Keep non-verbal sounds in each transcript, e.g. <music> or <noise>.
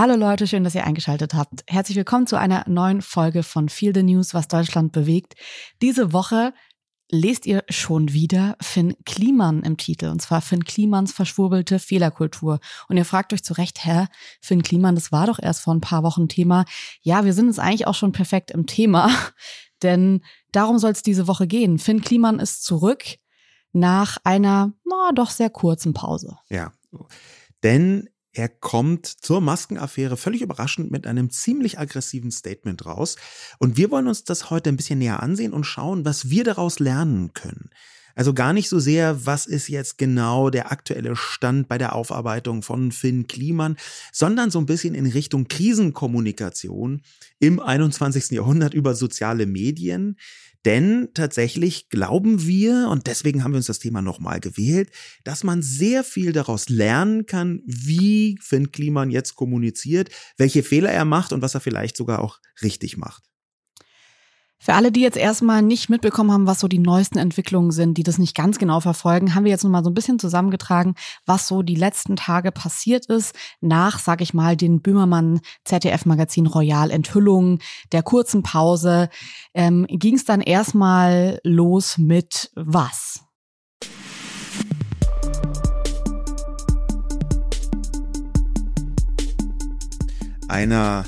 Hallo Leute, schön, dass ihr eingeschaltet habt. Herzlich willkommen zu einer neuen Folge von Feel the News, was Deutschland bewegt. Diese Woche lest ihr schon wieder Finn Kliman im Titel, und zwar Finn Klimans verschwurbelte Fehlerkultur. Und ihr fragt euch zu Recht, hä, Finn Kliman, das war doch erst vor ein paar Wochen Thema. Ja, wir sind jetzt eigentlich auch schon perfekt im Thema, <laughs> denn darum soll es diese Woche gehen. Finn Kliman ist zurück nach einer, na, doch sehr kurzen Pause. Ja, denn er kommt zur Maskenaffäre völlig überraschend mit einem ziemlich aggressiven Statement raus. Und wir wollen uns das heute ein bisschen näher ansehen und schauen, was wir daraus lernen können. Also gar nicht so sehr, was ist jetzt genau der aktuelle Stand bei der Aufarbeitung von Finn Kliman, sondern so ein bisschen in Richtung Krisenkommunikation im 21. Jahrhundert über soziale Medien. Denn tatsächlich glauben wir, und deswegen haben wir uns das Thema nochmal gewählt, dass man sehr viel daraus lernen kann, wie Finn Kliman jetzt kommuniziert, welche Fehler er macht und was er vielleicht sogar auch richtig macht. Für alle, die jetzt erstmal nicht mitbekommen haben, was so die neuesten Entwicklungen sind, die das nicht ganz genau verfolgen, haben wir jetzt nochmal so ein bisschen zusammengetragen, was so die letzten Tage passiert ist, nach, sag ich mal, den Böhmermann ZDF-Magazin Royal Enthüllungen, der kurzen Pause, ähm, ging es dann erstmal los mit was? Einer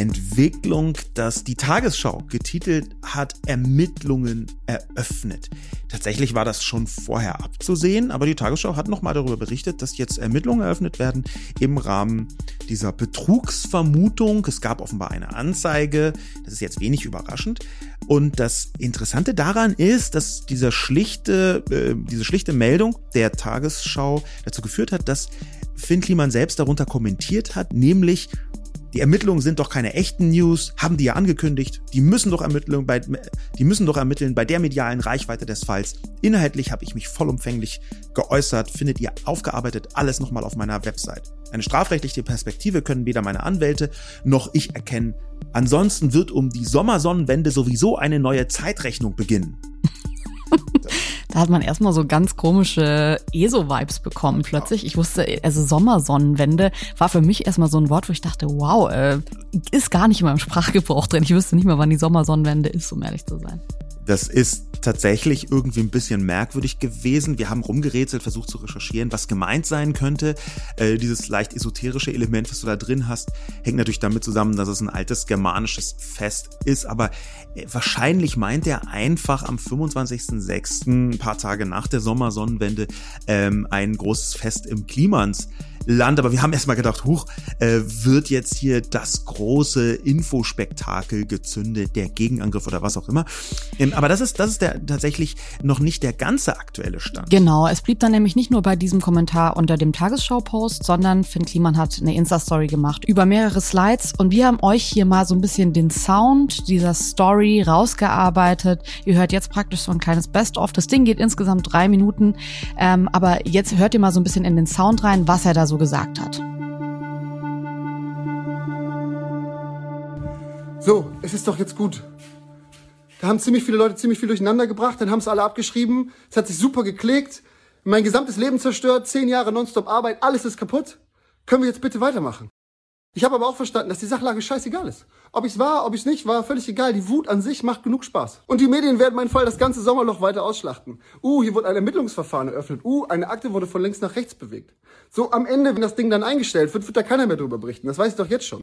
Entwicklung, dass die Tagesschau getitelt hat, Ermittlungen eröffnet. Tatsächlich war das schon vorher abzusehen, aber die Tagesschau hat nochmal darüber berichtet, dass jetzt Ermittlungen eröffnet werden im Rahmen dieser Betrugsvermutung. Es gab offenbar eine Anzeige, das ist jetzt wenig überraschend. Und das Interessante daran ist, dass diese schlichte, äh, diese schlichte Meldung der Tagesschau dazu geführt hat, dass Finn Kliman selbst darunter kommentiert hat, nämlich die Ermittlungen sind doch keine echten News, haben die ja angekündigt. Die müssen doch ermitteln bei, die müssen doch ermitteln bei der medialen Reichweite des Falls. Inhaltlich habe ich mich vollumfänglich geäußert, findet ihr aufgearbeitet alles nochmal auf meiner Website. Eine strafrechtliche Perspektive können weder meine Anwälte noch ich erkennen. Ansonsten wird um die Sommersonnenwende sowieso eine neue Zeitrechnung beginnen. Da hat man erstmal so ganz komische ESO-Vibes bekommen plötzlich. Ich wusste, also Sommersonnenwende war für mich erstmal so ein Wort, wo ich dachte, wow, äh, ist gar nicht in meinem Sprachgebrauch drin. Ich wüsste nicht mehr, wann die Sommersonnenwende ist, um ehrlich zu sein. Das ist tatsächlich irgendwie ein bisschen merkwürdig gewesen. Wir haben rumgerätselt, versucht zu recherchieren, was gemeint sein könnte. Äh, dieses leicht esoterische Element, was du da drin hast, hängt natürlich damit zusammen, dass es ein altes germanisches Fest ist. Aber äh, wahrscheinlich meint er einfach am 25.06., ein paar Tage nach der Sommersonnenwende, ähm, ein großes Fest im Klimans Land. Aber wir haben erstmal gedacht, huch, äh, wird jetzt hier das große Infospektakel gezündet, der Gegenangriff oder was auch immer. Ähm, aber das ist, das ist der tatsächlich noch nicht der ganze aktuelle Stand. Genau, es blieb dann nämlich nicht nur bei diesem Kommentar unter dem Tagesschau-Post, sondern Finn Kliman hat eine Insta-Story gemacht über mehrere Slides und wir haben euch hier mal so ein bisschen den Sound dieser Story rausgearbeitet. Ihr hört jetzt praktisch so ein kleines Best-of. Das Ding geht insgesamt drei Minuten, ähm, aber jetzt hört ihr mal so ein bisschen in den Sound rein, was er da so gesagt hat. So, es ist doch jetzt gut. Da haben ziemlich viele Leute ziemlich viel durcheinander gebracht, dann haben es alle abgeschrieben, es hat sich super geklickt, mein gesamtes Leben zerstört, zehn Jahre nonstop Arbeit, alles ist kaputt. Können wir jetzt bitte weitermachen? Ich habe aber auch verstanden, dass die Sachlage scheißegal ist. Ob ich es war, ob ich es nicht war, völlig egal. Die Wut an sich macht genug Spaß. Und die Medien werden meinen Fall das ganze Sommerloch weiter ausschlachten. Uh, hier wurde ein Ermittlungsverfahren eröffnet. Uh, eine Akte wurde von links nach rechts bewegt. So am Ende, wenn das Ding dann eingestellt wird, wird da keiner mehr drüber berichten. Das weiß ich doch jetzt schon.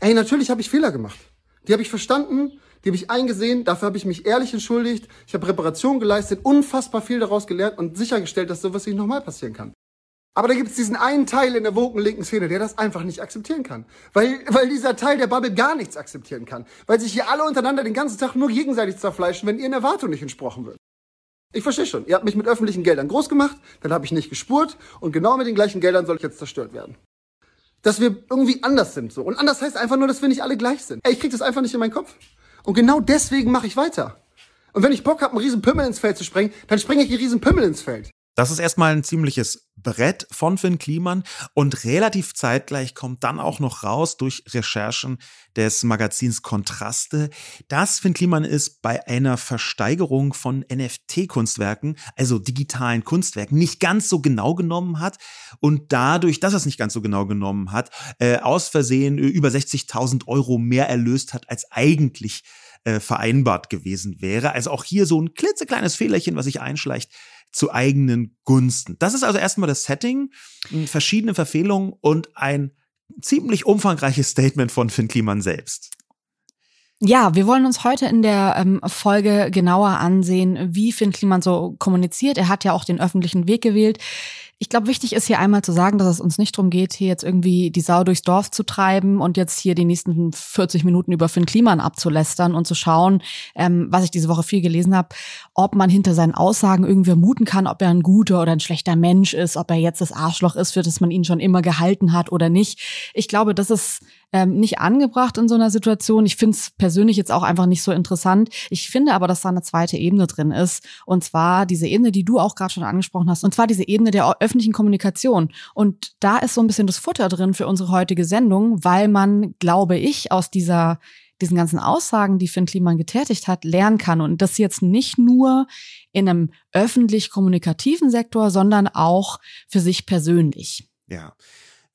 Ey, natürlich habe ich Fehler gemacht. Die habe ich verstanden, die habe ich eingesehen, dafür habe ich mich ehrlich entschuldigt, ich habe Reparation geleistet, unfassbar viel daraus gelernt und sichergestellt, dass sowas nicht nochmal passieren kann. Aber da gibt es diesen einen Teil in der woken linken Szene, der das einfach nicht akzeptieren kann. Weil, weil dieser Teil der Bubble gar nichts akzeptieren kann. Weil sich hier alle untereinander den ganzen Tag nur gegenseitig zerfleischen, wenn ihren Erwartungen nicht entsprochen wird. Ich verstehe schon, ihr habt mich mit öffentlichen Geldern groß gemacht, dann habe ich nicht gespurt und genau mit den gleichen Geldern soll ich jetzt zerstört werden. Dass wir irgendwie anders sind so. Und anders heißt einfach nur, dass wir nicht alle gleich sind. Ey, ich krieg das einfach nicht in meinen Kopf. Und genau deswegen mache ich weiter. Und wenn ich Bock habe, einen riesen Pümmel ins Feld zu sprengen, dann springe ich einen riesen Pümmel ins Feld. Das ist erstmal ein ziemliches Brett von Finn Kliman und relativ zeitgleich kommt dann auch noch raus durch Recherchen des Magazins Kontraste, dass Finn Kliman ist bei einer Versteigerung von NFT-Kunstwerken, also digitalen Kunstwerken, nicht ganz so genau genommen hat und dadurch, dass er es nicht ganz so genau genommen hat, äh, aus Versehen über 60.000 Euro mehr erlöst hat, als eigentlich äh, vereinbart gewesen wäre. Also auch hier so ein klitzekleines Fehlerchen, was sich einschleicht zu eigenen Gunsten. Das ist also erstmal das Setting, verschiedene Verfehlungen und ein ziemlich umfangreiches Statement von Finn Kliman selbst. Ja, wir wollen uns heute in der ähm, Folge genauer ansehen, wie Finn Kliman so kommuniziert. Er hat ja auch den öffentlichen Weg gewählt. Ich glaube, wichtig ist hier einmal zu sagen, dass es uns nicht darum geht, hier jetzt irgendwie die Sau durchs Dorf zu treiben und jetzt hier die nächsten 40 Minuten über Finn Kliman abzulästern und zu schauen, ähm, was ich diese Woche viel gelesen habe, ob man hinter seinen Aussagen irgendwie vermuten kann, ob er ein guter oder ein schlechter Mensch ist, ob er jetzt das Arschloch ist, für das man ihn schon immer gehalten hat oder nicht. Ich glaube, das ist ähm, nicht angebracht in so einer Situation. Ich finde es persönlich jetzt auch einfach nicht so interessant. Ich finde aber, dass da eine zweite Ebene drin ist. Und zwar diese Ebene, die du auch gerade schon angesprochen hast. Und zwar diese Ebene der öffentlichen Kommunikation. Und da ist so ein bisschen das Futter drin für unsere heutige Sendung, weil man, glaube ich, aus dieser diesen ganzen Aussagen, die Finn Kliman getätigt hat, lernen kann. Und das jetzt nicht nur in einem öffentlich kommunikativen Sektor, sondern auch für sich persönlich. Ja,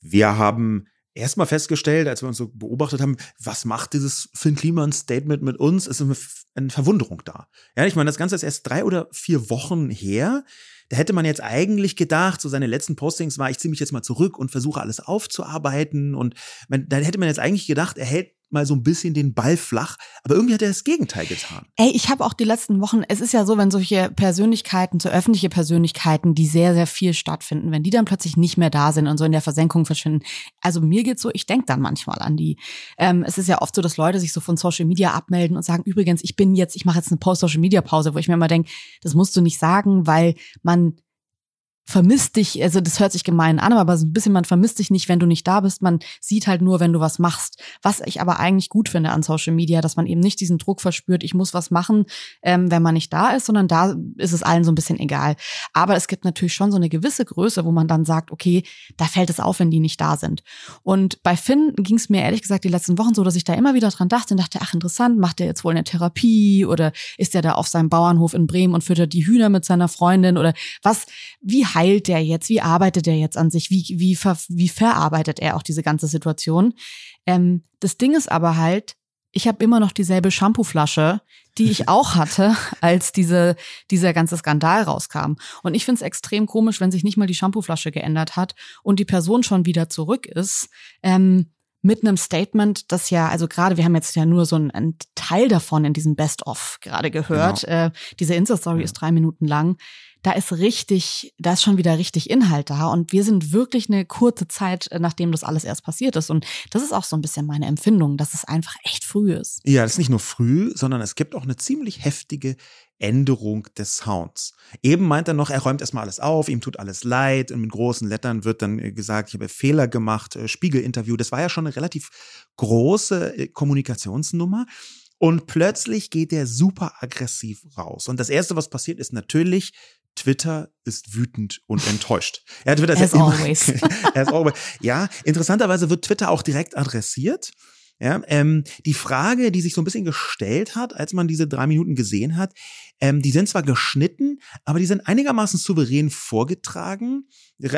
wir haben erstmal festgestellt, als wir uns so beobachtet haben, was macht dieses Finn Kliman Statement mit uns, ist eine Verwunderung da. Ja, ich meine, das Ganze ist erst drei oder vier Wochen her. Da hätte man jetzt eigentlich gedacht, so seine letzten Postings war, ich ziehe mich jetzt mal zurück und versuche alles aufzuarbeiten. Und man, da hätte man jetzt eigentlich gedacht, er hält mal so ein bisschen den Ball flach. Aber irgendwie hat er das Gegenteil getan. Ey, ich habe auch die letzten Wochen, es ist ja so, wenn solche Persönlichkeiten, so öffentliche Persönlichkeiten, die sehr, sehr viel stattfinden, wenn die dann plötzlich nicht mehr da sind und so in der Versenkung verschwinden. Also mir geht's so, ich denk dann manchmal an die. Ähm, es ist ja oft so, dass Leute sich so von Social Media abmelden und sagen, übrigens, ich bin jetzt, ich mache jetzt eine Post-Social-Media-Pause, wo ich mir immer denke, das musst du nicht sagen, weil man on vermisst dich, also das hört sich gemein an, aber so ein bisschen, man vermisst dich nicht, wenn du nicht da bist. Man sieht halt nur, wenn du was machst. Was ich aber eigentlich gut finde an Social Media, dass man eben nicht diesen Druck verspürt, ich muss was machen, ähm, wenn man nicht da ist, sondern da ist es allen so ein bisschen egal. Aber es gibt natürlich schon so eine gewisse Größe, wo man dann sagt, okay, da fällt es auf, wenn die nicht da sind. Und bei Finn ging es mir ehrlich gesagt die letzten Wochen so, dass ich da immer wieder dran dachte und dachte, ach interessant, macht der jetzt wohl eine Therapie oder ist der da auf seinem Bauernhof in Bremen und füttert die Hühner mit seiner Freundin oder was, wie heilt der jetzt? Wie arbeitet der jetzt an sich? Wie, wie, ver, wie verarbeitet er auch diese ganze Situation? Ähm, das Ding ist aber halt, ich habe immer noch dieselbe Shampooflasche, die ich auch hatte, <laughs> als diese, dieser ganze Skandal rauskam. Und ich finde es extrem komisch, wenn sich nicht mal die Shampooflasche geändert hat und die Person schon wieder zurück ist. Ähm, mit einem Statement, das ja, also gerade, wir haben jetzt ja nur so einen, einen Teil davon in diesem Best-of gerade gehört. Genau. Äh, diese Insta-Story ja. ist drei Minuten lang da ist richtig, da ist schon wieder richtig Inhalt da. Und wir sind wirklich eine kurze Zeit, äh, nachdem das alles erst passiert ist. Und das ist auch so ein bisschen meine Empfindung, dass es einfach echt früh ist. Ja, das ist nicht nur früh, sondern es gibt auch eine ziemlich heftige Änderung des Sounds. Eben meint er noch, er räumt erstmal alles auf, ihm tut alles leid und mit großen Lettern wird dann äh, gesagt, ich habe Fehler gemacht, äh, Spiegelinterview. Das war ja schon eine relativ große Kommunikationsnummer. Und plötzlich geht er super aggressiv raus. Und das Erste, was passiert, ist natürlich, Twitter ist wütend und enttäuscht. Ja, Twitter ist As ja always. <laughs> As always. Ja, interessanterweise wird Twitter auch direkt adressiert. Ja, ähm, die Frage, die sich so ein bisschen gestellt hat, als man diese drei Minuten gesehen hat, ähm, die sind zwar geschnitten, aber die sind einigermaßen souverän vorgetragen,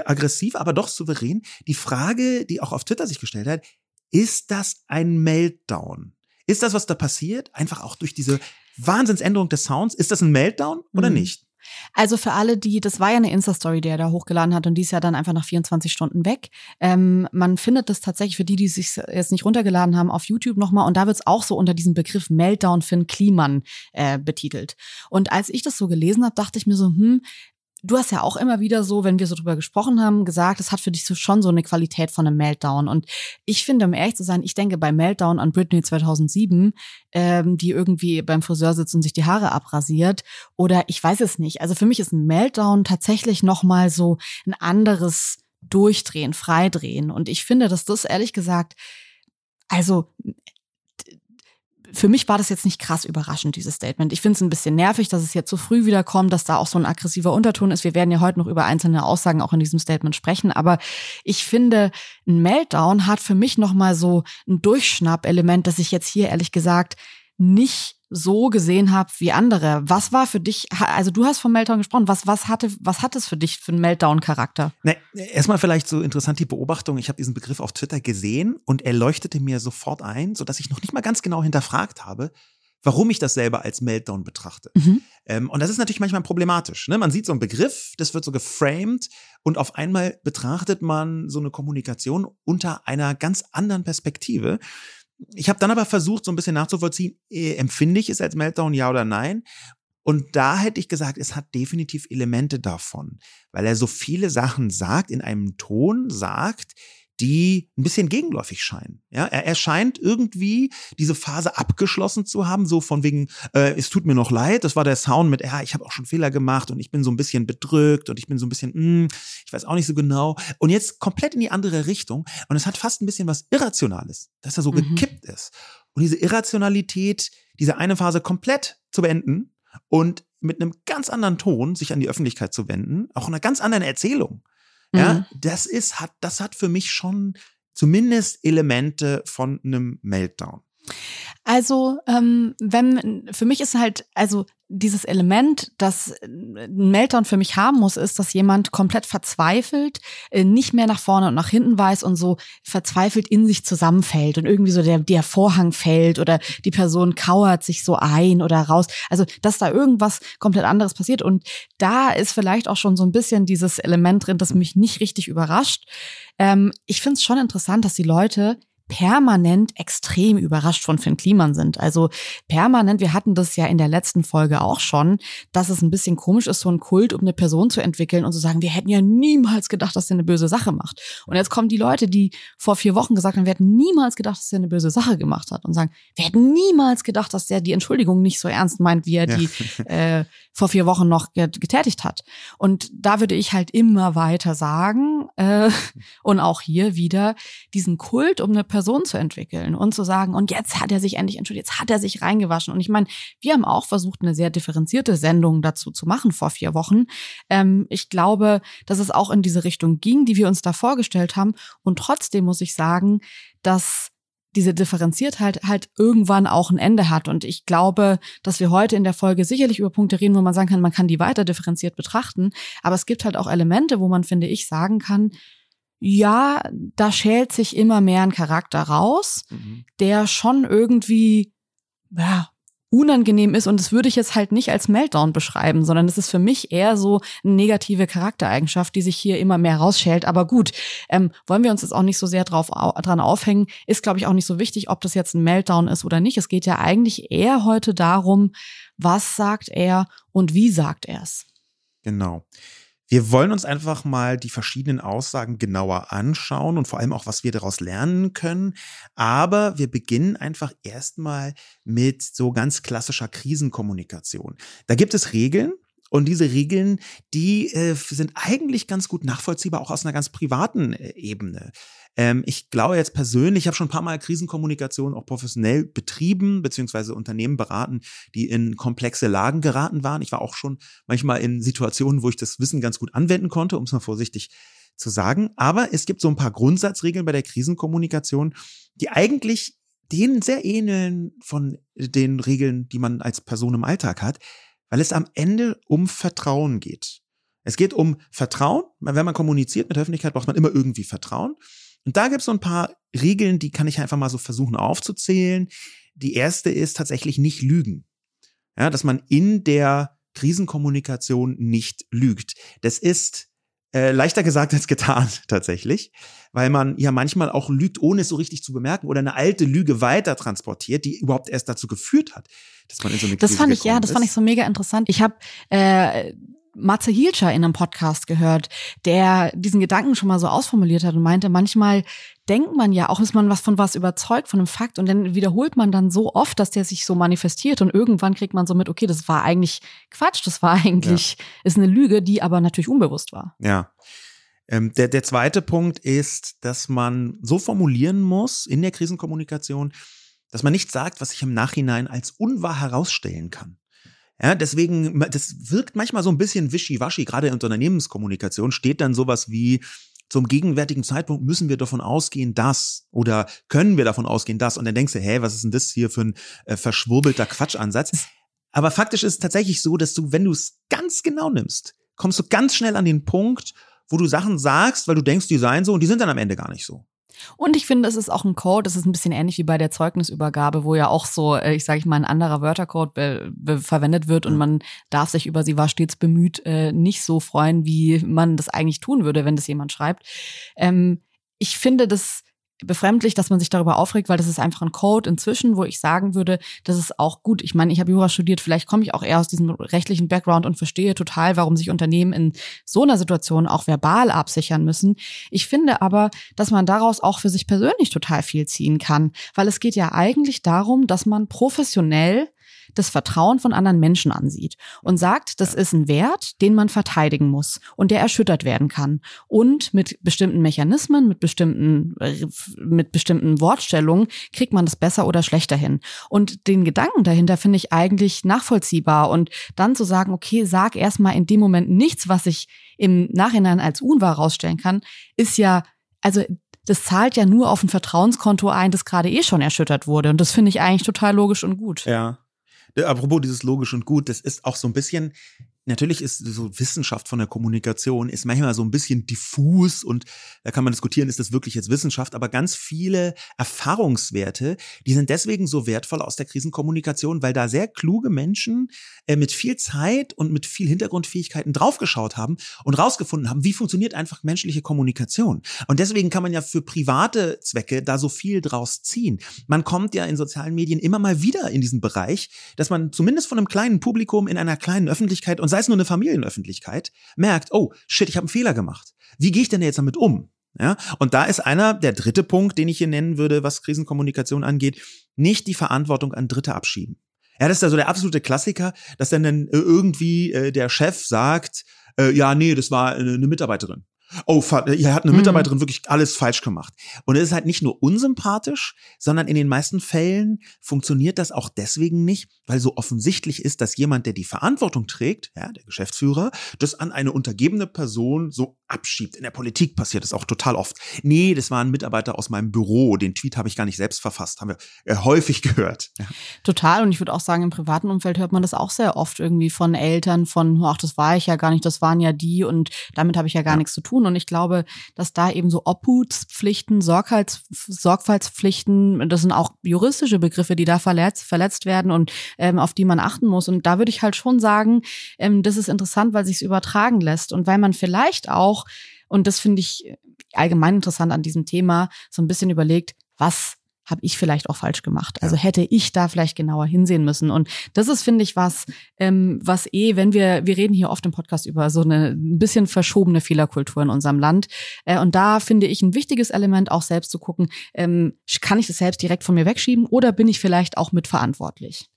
aggressiv, aber doch souverän. Die Frage, die auch auf Twitter sich gestellt hat, ist das ein Meltdown? Ist das, was da passiert, einfach auch durch diese Wahnsinnsänderung des Sounds, ist das ein Meltdown oder mhm. nicht? Also für alle, die, das war ja eine Insta-Story, die er da hochgeladen hat und die ist ja dann einfach nach 24 Stunden weg. Ähm, man findet das tatsächlich für die, die sich jetzt nicht runtergeladen haben, auf YouTube nochmal und da wird es auch so unter diesem Begriff Meltdown Finn Kliman äh, betitelt. Und als ich das so gelesen habe, dachte ich mir so, hm, du hast ja auch immer wieder so, wenn wir so drüber gesprochen haben, gesagt, es hat für dich so schon so eine Qualität von einem Meltdown. Und ich finde, um ehrlich zu sein, ich denke bei Meltdown an Britney 2007, ähm, die irgendwie beim Friseur sitzt und sich die Haare abrasiert. Oder ich weiß es nicht. Also für mich ist ein Meltdown tatsächlich nochmal so ein anderes Durchdrehen, Freidrehen. Und ich finde, dass das ehrlich gesagt, also für mich war das jetzt nicht krass überraschend, dieses Statement. Ich finde es ein bisschen nervig, dass es jetzt so früh wieder kommt, dass da auch so ein aggressiver Unterton ist. Wir werden ja heute noch über einzelne Aussagen auch in diesem Statement sprechen. Aber ich finde, ein Meltdown hat für mich nochmal so ein Durchschnappelement, das ich jetzt hier ehrlich gesagt nicht so gesehen habe wie andere. Was war für dich, also du hast vom Meltdown gesprochen, was, was, hatte, was hat es für dich für einen Meltdown-Charakter? Ne, erstmal vielleicht so interessant die Beobachtung, ich habe diesen Begriff auf Twitter gesehen und er leuchtete mir sofort ein, sodass ich noch nicht mal ganz genau hinterfragt habe, warum ich das selber als Meltdown betrachte. Mhm. Ähm, und das ist natürlich manchmal problematisch. Ne? Man sieht so einen Begriff, das wird so geframed und auf einmal betrachtet man so eine Kommunikation unter einer ganz anderen Perspektive. Ich habe dann aber versucht, so ein bisschen nachzuvollziehen, äh, empfinde ich es als Meltdown, ja oder nein? Und da hätte ich gesagt, es hat definitiv Elemente davon, weil er so viele Sachen sagt, in einem Ton sagt, die ein bisschen gegenläufig scheinen. Ja, er, er scheint irgendwie diese Phase abgeschlossen zu haben, so von wegen, äh, es tut mir noch leid, das war der Sound mit, ja, ich habe auch schon Fehler gemacht und ich bin so ein bisschen bedrückt und ich bin so ein bisschen, mh, hm, ich weiß auch nicht so genau. Und jetzt komplett in die andere Richtung und es hat fast ein bisschen was Irrationales, dass er so mhm. gekippt ist. Und diese Irrationalität, diese eine Phase komplett zu beenden und mit einem ganz anderen Ton sich an die Öffentlichkeit zu wenden, auch einer ganz anderen Erzählung. Ja, mhm. das ist, hat, das hat für mich schon zumindest Elemente von einem Meltdown. Also, ähm, wenn, für mich ist halt, also dieses Element, das ein Meltdown für mich haben muss, ist, dass jemand komplett verzweifelt, äh, nicht mehr nach vorne und nach hinten weiß und so verzweifelt in sich zusammenfällt und irgendwie so der, der Vorhang fällt oder die Person kauert sich so ein oder raus. Also, dass da irgendwas komplett anderes passiert. Und da ist vielleicht auch schon so ein bisschen dieses Element drin, das mich nicht richtig überrascht. Ähm, ich finde es schon interessant, dass die Leute permanent extrem überrascht von Finn Kliman sind. Also permanent, wir hatten das ja in der letzten Folge auch schon, dass es ein bisschen komisch ist, so einen Kult um eine Person zu entwickeln und zu sagen, wir hätten ja niemals gedacht, dass der eine böse Sache macht. Und jetzt kommen die Leute, die vor vier Wochen gesagt haben, wir hätten niemals gedacht, dass der eine böse Sache gemacht hat und sagen, wir hätten niemals gedacht, dass der die Entschuldigung nicht so ernst meint, wie er ja. die äh, vor vier Wochen noch getätigt hat. Und da würde ich halt immer weiter sagen äh, und auch hier wieder diesen Kult um eine Person Person zu entwickeln und zu sagen, und jetzt hat er sich endlich entschuldigt, jetzt hat er sich reingewaschen. Und ich meine, wir haben auch versucht, eine sehr differenzierte Sendung dazu zu machen vor vier Wochen. Ähm, ich glaube, dass es auch in diese Richtung ging, die wir uns da vorgestellt haben. Und trotzdem muss ich sagen, dass diese Differenziertheit halt irgendwann auch ein Ende hat. Und ich glaube, dass wir heute in der Folge sicherlich über Punkte reden, wo man sagen kann, man kann die weiter differenziert betrachten. Aber es gibt halt auch Elemente, wo man, finde ich, sagen kann, ja, da schält sich immer mehr ein Charakter raus, mhm. der schon irgendwie, ja, unangenehm ist und das würde ich jetzt halt nicht als Meltdown beschreiben, sondern es ist für mich eher so eine negative Charaktereigenschaft, die sich hier immer mehr rausschält. Aber gut, ähm, wollen wir uns jetzt auch nicht so sehr drauf dran aufhängen, ist glaube ich auch nicht so wichtig, ob das jetzt ein Meltdown ist oder nicht. Es geht ja eigentlich eher heute darum, was sagt er und wie sagt er es. Genau. Wir wollen uns einfach mal die verschiedenen Aussagen genauer anschauen und vor allem auch, was wir daraus lernen können. Aber wir beginnen einfach erstmal mit so ganz klassischer Krisenkommunikation. Da gibt es Regeln, und diese Regeln, die äh, sind eigentlich ganz gut nachvollziehbar, auch aus einer ganz privaten äh, Ebene. Ähm, ich glaube jetzt persönlich, ich habe schon ein paar Mal Krisenkommunikation auch professionell betrieben, beziehungsweise Unternehmen beraten, die in komplexe Lagen geraten waren. Ich war auch schon manchmal in Situationen, wo ich das Wissen ganz gut anwenden konnte, um es mal vorsichtig zu sagen. Aber es gibt so ein paar Grundsatzregeln bei der Krisenkommunikation, die eigentlich denen sehr ähneln von den Regeln, die man als Person im Alltag hat weil es am Ende um Vertrauen geht. Es geht um Vertrauen. Wenn man kommuniziert mit der Öffentlichkeit, braucht man immer irgendwie Vertrauen. Und da gibt es so ein paar Regeln, die kann ich einfach mal so versuchen aufzuzählen. Die erste ist tatsächlich nicht lügen. Ja, dass man in der Krisenkommunikation nicht lügt. Das ist äh, leichter gesagt als getan, <laughs> tatsächlich, weil man ja manchmal auch lügt, ohne es so richtig zu bemerken oder eine alte Lüge weiter transportiert, die überhaupt erst dazu geführt hat, dass man in so eine Krise Das fand ich, ja, das ist. fand ich so mega interessant. Ich habe äh, Matze Hielscher in einem Podcast gehört, der diesen Gedanken schon mal so ausformuliert hat und meinte, manchmal denkt man ja auch, ist man was von was überzeugt, von einem Fakt und dann wiederholt man dann so oft, dass der sich so manifestiert und irgendwann kriegt man so mit, okay, das war eigentlich Quatsch, das war eigentlich, ja. ist eine Lüge, die aber natürlich unbewusst war. Ja. Ähm, der, der zweite Punkt ist, dass man so formulieren muss in der Krisenkommunikation, dass man nicht sagt, was sich im Nachhinein als unwahr herausstellen kann. Ja, deswegen, das wirkt manchmal so ein bisschen wischiwaschi, gerade in Unternehmenskommunikation steht dann sowas wie, zum gegenwärtigen Zeitpunkt müssen wir davon ausgehen, dass oder können wir davon ausgehen, dass und dann denkst du, hä, was ist denn das hier für ein äh, verschwurbelter Quatschansatz? Aber faktisch ist es tatsächlich so, dass du, wenn du es ganz genau nimmst, kommst du ganz schnell an den Punkt, wo du Sachen sagst, weil du denkst, die seien so und die sind dann am Ende gar nicht so. Und ich finde, es ist auch ein Code, das ist ein bisschen ähnlich wie bei der Zeugnisübergabe, wo ja auch so, äh, ich sage ich mal, ein anderer Wörtercode verwendet wird und mhm. man darf sich über sie war stets bemüht äh, nicht so freuen, wie man das eigentlich tun würde, wenn das jemand schreibt. Ähm, ich finde, das befremdlich, dass man sich darüber aufregt, weil das ist einfach ein Code inzwischen, wo ich sagen würde, das ist auch gut. Ich meine, ich habe Jura studiert, vielleicht komme ich auch eher aus diesem rechtlichen Background und verstehe total, warum sich Unternehmen in so einer Situation auch verbal absichern müssen. Ich finde aber, dass man daraus auch für sich persönlich total viel ziehen kann, weil es geht ja eigentlich darum, dass man professionell das Vertrauen von anderen Menschen ansieht und sagt, das ist ein Wert, den man verteidigen muss und der erschüttert werden kann. Und mit bestimmten Mechanismen, mit bestimmten, mit bestimmten Wortstellungen kriegt man das besser oder schlechter hin. Und den Gedanken dahinter finde ich eigentlich nachvollziehbar und dann zu sagen, okay, sag erstmal in dem Moment nichts, was ich im Nachhinein als unwahr rausstellen kann, ist ja, also das zahlt ja nur auf ein Vertrauenskonto ein, das gerade eh schon erschüttert wurde. Und das finde ich eigentlich total logisch und gut. Ja. Apropos dieses logisch und gut, das ist auch so ein bisschen natürlich ist so Wissenschaft von der Kommunikation ist manchmal so ein bisschen diffus und da kann man diskutieren, ist das wirklich jetzt Wissenschaft, aber ganz viele Erfahrungswerte, die sind deswegen so wertvoll aus der Krisenkommunikation, weil da sehr kluge Menschen äh, mit viel Zeit und mit viel Hintergrundfähigkeiten draufgeschaut haben und rausgefunden haben, wie funktioniert einfach menschliche Kommunikation. Und deswegen kann man ja für private Zwecke da so viel draus ziehen. Man kommt ja in sozialen Medien immer mal wieder in diesen Bereich, dass man zumindest von einem kleinen Publikum in einer kleinen Öffentlichkeit und sei es nur eine Familienöffentlichkeit, merkt, oh, shit, ich habe einen Fehler gemacht. Wie gehe ich denn jetzt damit um? Ja, und da ist einer, der dritte Punkt, den ich hier nennen würde, was Krisenkommunikation angeht, nicht die Verantwortung an Dritte abschieben. Ja, das ist also der absolute Klassiker, dass dann, dann irgendwie äh, der Chef sagt, äh, ja, nee, das war eine Mitarbeiterin oh, hier hat eine mhm. Mitarbeiterin mhm. wirklich alles falsch gemacht. Und es ist halt nicht nur unsympathisch, sondern in den meisten Fällen funktioniert das auch deswegen nicht, weil so offensichtlich ist, dass jemand, der die Verantwortung trägt, ja, der Geschäftsführer, das an eine untergebene Person so abschiebt. In der Politik passiert das auch total oft. Nee, das war ein Mitarbeiter aus meinem Büro. Den Tweet habe ich gar nicht selbst verfasst, haben wir äh, häufig gehört. Ja. Total. Und ich würde auch sagen, im privaten Umfeld hört man das auch sehr oft irgendwie von Eltern, von, ach, das war ich ja gar nicht, das waren ja die und damit habe ich ja gar ja. nichts zu tun. Und ich glaube, dass da eben so Obhutspflichten, Sorgfalts, Sorgfaltspflichten, das sind auch juristische Begriffe, die da verletzt, verletzt werden und ähm, auf die man achten muss. Und da würde ich halt schon sagen, ähm, das ist interessant, weil sich es übertragen lässt und weil man vielleicht auch, und das finde ich allgemein interessant an diesem Thema, so ein bisschen überlegt, was habe ich vielleicht auch falsch gemacht. Also hätte ich da vielleicht genauer hinsehen müssen. Und das ist, finde ich, was, ähm, was eh, wenn wir, wir reden hier oft im Podcast über so eine ein bisschen verschobene Fehlerkultur in unserem Land. Äh, und da finde ich ein wichtiges Element, auch selbst zu gucken, ähm, kann ich das selbst direkt von mir wegschieben oder bin ich vielleicht auch mitverantwortlich?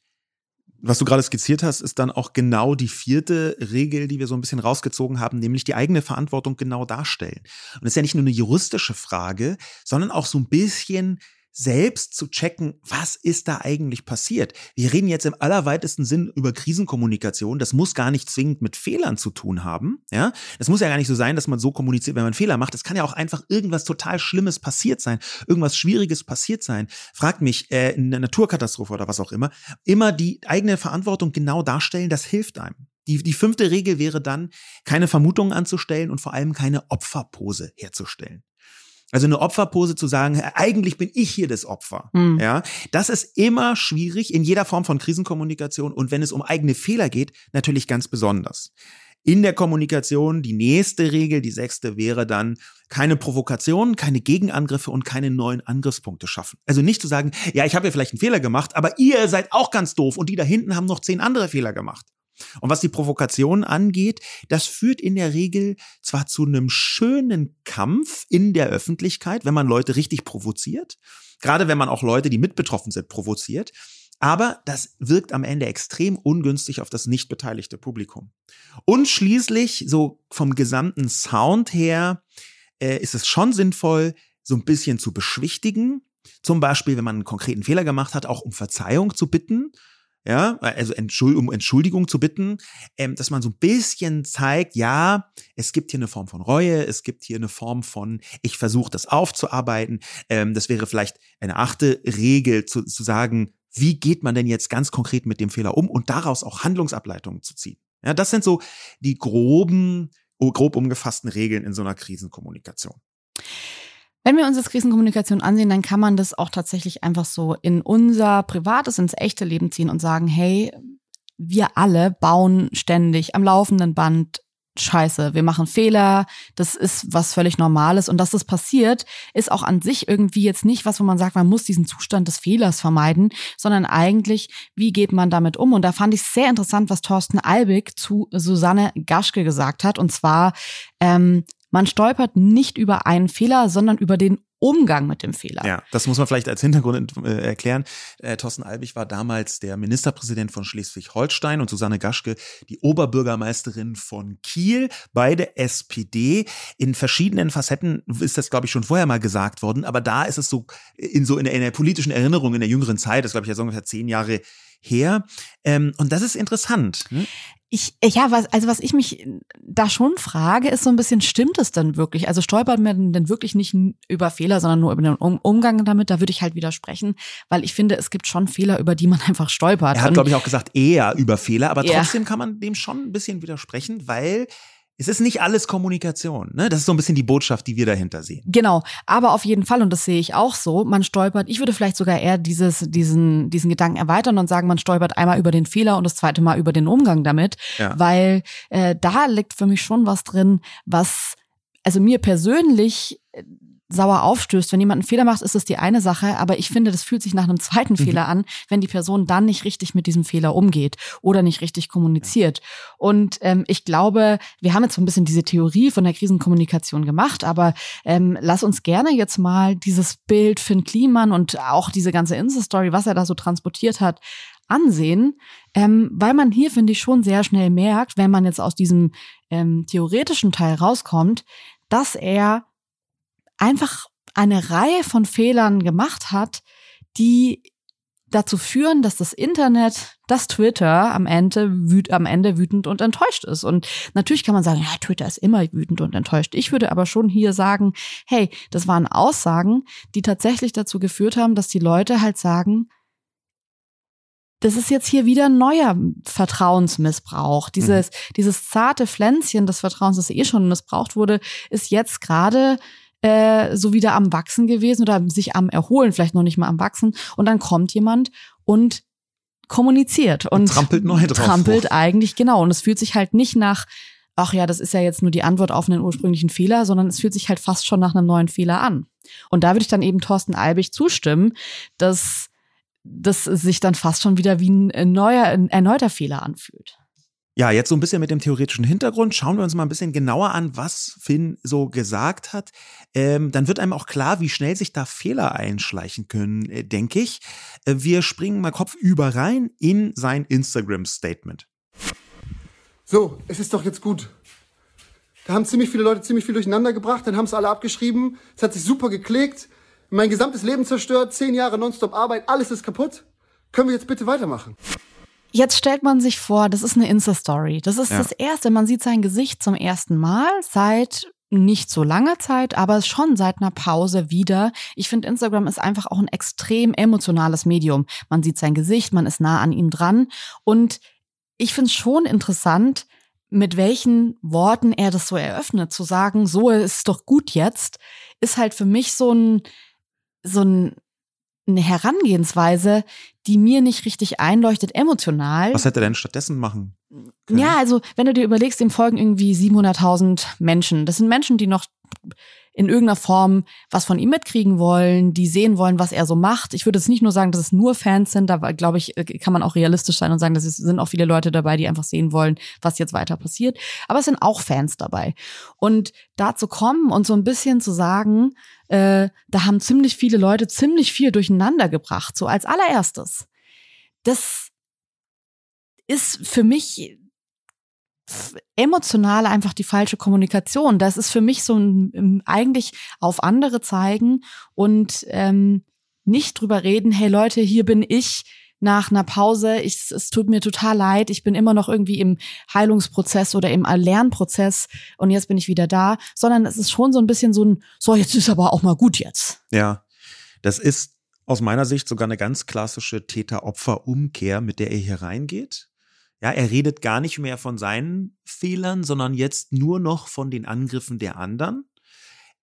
Was du gerade skizziert hast, ist dann auch genau die vierte Regel, die wir so ein bisschen rausgezogen haben, nämlich die eigene Verantwortung genau darstellen. Und das ist ja nicht nur eine juristische Frage, sondern auch so ein bisschen selbst zu checken, was ist da eigentlich passiert. Wir reden jetzt im allerweitesten Sinn über Krisenkommunikation. Das muss gar nicht zwingend mit Fehlern zu tun haben. Ja, das muss ja gar nicht so sein, dass man so kommuniziert, wenn man Fehler macht. Es kann ja auch einfach irgendwas total Schlimmes passiert sein, irgendwas Schwieriges passiert sein. Fragt mich äh, eine Naturkatastrophe oder was auch immer. Immer die eigene Verantwortung genau darstellen, das hilft einem. Die, die fünfte Regel wäre dann, keine Vermutungen anzustellen und vor allem keine Opferpose herzustellen. Also eine Opferpose zu sagen, eigentlich bin ich hier das Opfer. Mhm. Ja, das ist immer schwierig in jeder Form von Krisenkommunikation und wenn es um eigene Fehler geht, natürlich ganz besonders. In der Kommunikation, die nächste Regel, die sechste wäre dann keine Provokation, keine Gegenangriffe und keine neuen Angriffspunkte schaffen. Also nicht zu sagen, ja, ich habe ja vielleicht einen Fehler gemacht, aber ihr seid auch ganz doof und die da hinten haben noch zehn andere Fehler gemacht. Und was die Provokation angeht, das führt in der Regel zwar zu einem schönen Kampf in der Öffentlichkeit, wenn man Leute richtig provoziert, gerade wenn man auch Leute, die mit betroffen sind, provoziert, aber das wirkt am Ende extrem ungünstig auf das nicht beteiligte Publikum. Und schließlich, so vom gesamten Sound her, äh, ist es schon sinnvoll, so ein bisschen zu beschwichtigen, Zum Beispiel, wenn man einen konkreten Fehler gemacht hat, auch um Verzeihung zu bitten ja, also um Entschuldigung zu bitten, ähm, dass man so ein bisschen zeigt, ja, es gibt hier eine Form von Reue, es gibt hier eine Form von, ich versuche das aufzuarbeiten. Ähm, das wäre vielleicht eine achte Regel zu, zu sagen, wie geht man denn jetzt ganz konkret mit dem Fehler um und daraus auch Handlungsableitungen zu ziehen. Ja, das sind so die groben, grob umgefassten Regeln in so einer Krisenkommunikation. Wenn wir uns jetzt Krisenkommunikation ansehen, dann kann man das auch tatsächlich einfach so in unser privates, ins echte Leben ziehen und sagen, hey, wir alle bauen ständig am laufenden Band Scheiße, wir machen Fehler, das ist was völlig Normales. Und dass das passiert, ist auch an sich irgendwie jetzt nicht was, wo man sagt, man muss diesen Zustand des Fehlers vermeiden, sondern eigentlich, wie geht man damit um? Und da fand ich sehr interessant, was Thorsten Albig zu Susanne Gaschke gesagt hat. Und zwar, ähm, man stolpert nicht über einen Fehler, sondern über den Umgang mit dem Fehler. Ja, das muss man vielleicht als Hintergrund äh, erklären. Äh, Thorsten Albig war damals der Ministerpräsident von Schleswig-Holstein und Susanne Gaschke die Oberbürgermeisterin von Kiel, beide SPD. In verschiedenen Facetten ist das, glaube ich, schon vorher mal gesagt worden, aber da ist es so in so in der, in der politischen Erinnerung in der jüngeren Zeit, das glaube ich ja so ungefähr zehn Jahre her. Ähm, und das ist interessant. Hm? Ich, ja, was, also was ich mich da schon frage, ist so ein bisschen, stimmt es denn wirklich? Also stolpert man denn wirklich nicht über Fehler, sondern nur über den um Umgang damit? Da würde ich halt widersprechen, weil ich finde, es gibt schon Fehler, über die man <laughs> einfach stolpert. Er hat, glaube ich, auch gesagt, eher über Fehler, aber trotzdem ja. kann man dem schon ein bisschen widersprechen, weil es ist nicht alles Kommunikation. Ne? Das ist so ein bisschen die Botschaft, die wir dahinter sehen. Genau, aber auf jeden Fall, und das sehe ich auch so, man stolpert, ich würde vielleicht sogar eher dieses, diesen, diesen Gedanken erweitern und sagen, man stolpert einmal über den Fehler und das zweite Mal über den Umgang damit, ja. weil äh, da liegt für mich schon was drin, was also mir persönlich äh, sauer aufstößt. Wenn jemand einen Fehler macht, ist das die eine Sache, aber ich finde, das fühlt sich nach einem zweiten mhm. Fehler an, wenn die Person dann nicht richtig mit diesem Fehler umgeht oder nicht richtig kommuniziert. Und ähm, ich glaube, wir haben jetzt so ein bisschen diese Theorie von der Krisenkommunikation gemacht, aber ähm, lass uns gerne jetzt mal dieses Bild Finn Kliman und auch diese ganze Insta-Story, was er da so transportiert hat, ansehen, ähm, weil man hier, finde ich, schon sehr schnell merkt, wenn man jetzt aus diesem ähm, theoretischen Teil rauskommt, dass er einfach eine Reihe von Fehlern gemacht hat, die dazu führen, dass das Internet, das Twitter am Ende, wüt, am Ende wütend und enttäuscht ist. Und natürlich kann man sagen, ja, Twitter ist immer wütend und enttäuscht. Ich würde aber schon hier sagen, hey, das waren Aussagen, die tatsächlich dazu geführt haben, dass die Leute halt sagen, das ist jetzt hier wieder ein neuer Vertrauensmissbrauch. Dieses, mhm. dieses zarte Pflänzchen des Vertrauens, das eh schon missbraucht wurde, ist jetzt gerade äh, so wieder am Wachsen gewesen oder sich am Erholen, vielleicht noch nicht mal am Wachsen. Und dann kommt jemand und kommuniziert und, und trampelt neu drauf. Trampelt eigentlich, genau. Und es fühlt sich halt nicht nach, ach ja, das ist ja jetzt nur die Antwort auf einen ursprünglichen Fehler, sondern es fühlt sich halt fast schon nach einem neuen Fehler an. Und da würde ich dann eben Thorsten Albig zustimmen, dass das sich dann fast schon wieder wie ein neuer, ein erneuter Fehler anfühlt. Ja, jetzt so ein bisschen mit dem theoretischen Hintergrund schauen wir uns mal ein bisschen genauer an, was Finn so gesagt hat. Ähm, dann wird einem auch klar, wie schnell sich da Fehler einschleichen können, äh, denke ich. Äh, wir springen mal kopfüber rein in sein Instagram-Statement. So, es ist doch jetzt gut. Da haben ziemlich viele Leute ziemlich viel durcheinander gebracht, dann haben es alle abgeschrieben. Es hat sich super geklickt. Mein gesamtes Leben zerstört, zehn Jahre nonstop Arbeit, alles ist kaputt. Können wir jetzt bitte weitermachen? Jetzt stellt man sich vor, das ist eine Insta-Story. Das ist ja. das Erste. Man sieht sein Gesicht zum ersten Mal seit nicht so langer Zeit, aber schon seit einer Pause wieder. Ich finde, Instagram ist einfach auch ein extrem emotionales Medium. Man sieht sein Gesicht, man ist nah an ihm dran. Und ich finde es schon interessant, mit welchen Worten er das so eröffnet. Zu sagen, so ist doch gut jetzt, ist halt für mich so ein, so ein eine Herangehensweise, die mir nicht richtig einleuchtet, emotional. Was hätte er denn stattdessen machen? Können? Ja, also wenn du dir überlegst, ihm folgen irgendwie 700.000 Menschen. Das sind Menschen, die noch in irgendeiner Form was von ihm mitkriegen wollen, die sehen wollen, was er so macht. Ich würde jetzt nicht nur sagen, dass es nur Fans sind, da glaube ich, äh, kann man auch realistisch sein und sagen, dass es sind auch viele Leute dabei, die einfach sehen wollen, was jetzt weiter passiert. Aber es sind auch Fans dabei. Und da zu kommen und so ein bisschen zu sagen, äh, da haben ziemlich viele Leute ziemlich viel durcheinander gebracht, so als allererstes. Das ist für mich emotional einfach die falsche Kommunikation. Das ist für mich so ein eigentlich auf andere zeigen und ähm, nicht drüber reden, hey Leute, hier bin ich nach einer Pause, ich, es tut mir total leid, ich bin immer noch irgendwie im Heilungsprozess oder im Lernprozess und jetzt bin ich wieder da, sondern es ist schon so ein bisschen so ein, so jetzt ist aber auch mal gut jetzt. Ja, das ist aus meiner Sicht sogar eine ganz klassische Täter-Opfer-Umkehr, mit der er hier reingeht. Ja, er redet gar nicht mehr von seinen Fehlern, sondern jetzt nur noch von den Angriffen der anderen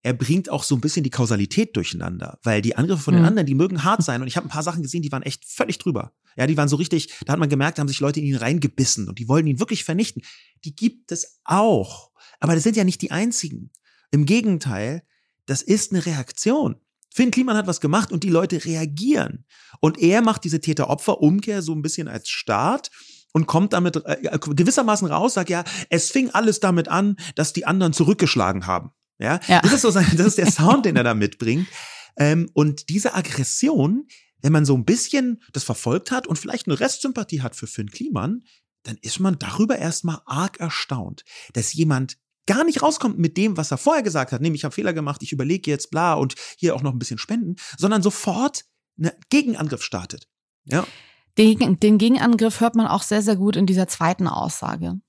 er bringt auch so ein bisschen die Kausalität durcheinander, weil die Angriffe von mhm. den anderen, die mögen hart <laughs> sein und ich habe ein paar Sachen gesehen, die waren echt völlig drüber. Ja, die waren so richtig, da hat man gemerkt, da haben sich Leute in ihn reingebissen und die wollen ihn wirklich vernichten. Die gibt es auch, aber das sind ja nicht die einzigen. Im Gegenteil, das ist eine Reaktion. Finn Kliman hat was gemacht und die Leute reagieren. Und er macht diese Täter-Opfer-Umkehr so ein bisschen als Start und kommt damit äh, gewissermaßen raus, sagt ja, es fing alles damit an, dass die anderen zurückgeschlagen haben. Ja, ja. Das ist so sein, das ist der <laughs> Sound, den er da mitbringt. Ähm, und diese Aggression, wenn man so ein bisschen das verfolgt hat und vielleicht eine Restsympathie hat für Finn Kliman, dann ist man darüber erstmal arg erstaunt, dass jemand gar nicht rauskommt mit dem, was er vorher gesagt hat, nämlich ich habe Fehler gemacht, ich überlege jetzt bla und hier auch noch ein bisschen spenden, sondern sofort einen Gegenangriff startet. Ja. Den, den Gegenangriff hört man auch sehr, sehr gut in dieser zweiten Aussage.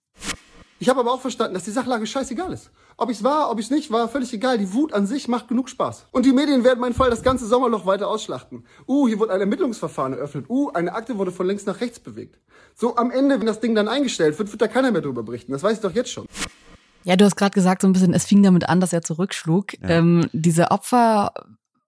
Ich habe aber auch verstanden, dass die Sachlage scheißegal ist. Ob ich es war, ob ich es nicht war, völlig egal. Die Wut an sich macht genug Spaß. Und die Medien werden meinen Fall das ganze Sommerloch weiter ausschlachten. Uh, hier wurde ein Ermittlungsverfahren eröffnet. Uh, eine Akte wurde von links nach rechts bewegt. So am Ende, wenn das Ding dann eingestellt wird, wird da keiner mehr drüber berichten. Das weiß ich doch jetzt schon. Ja, du hast gerade gesagt, so ein bisschen, es fing damit an, dass er zurückschlug. Ja. Ähm, diese Opfer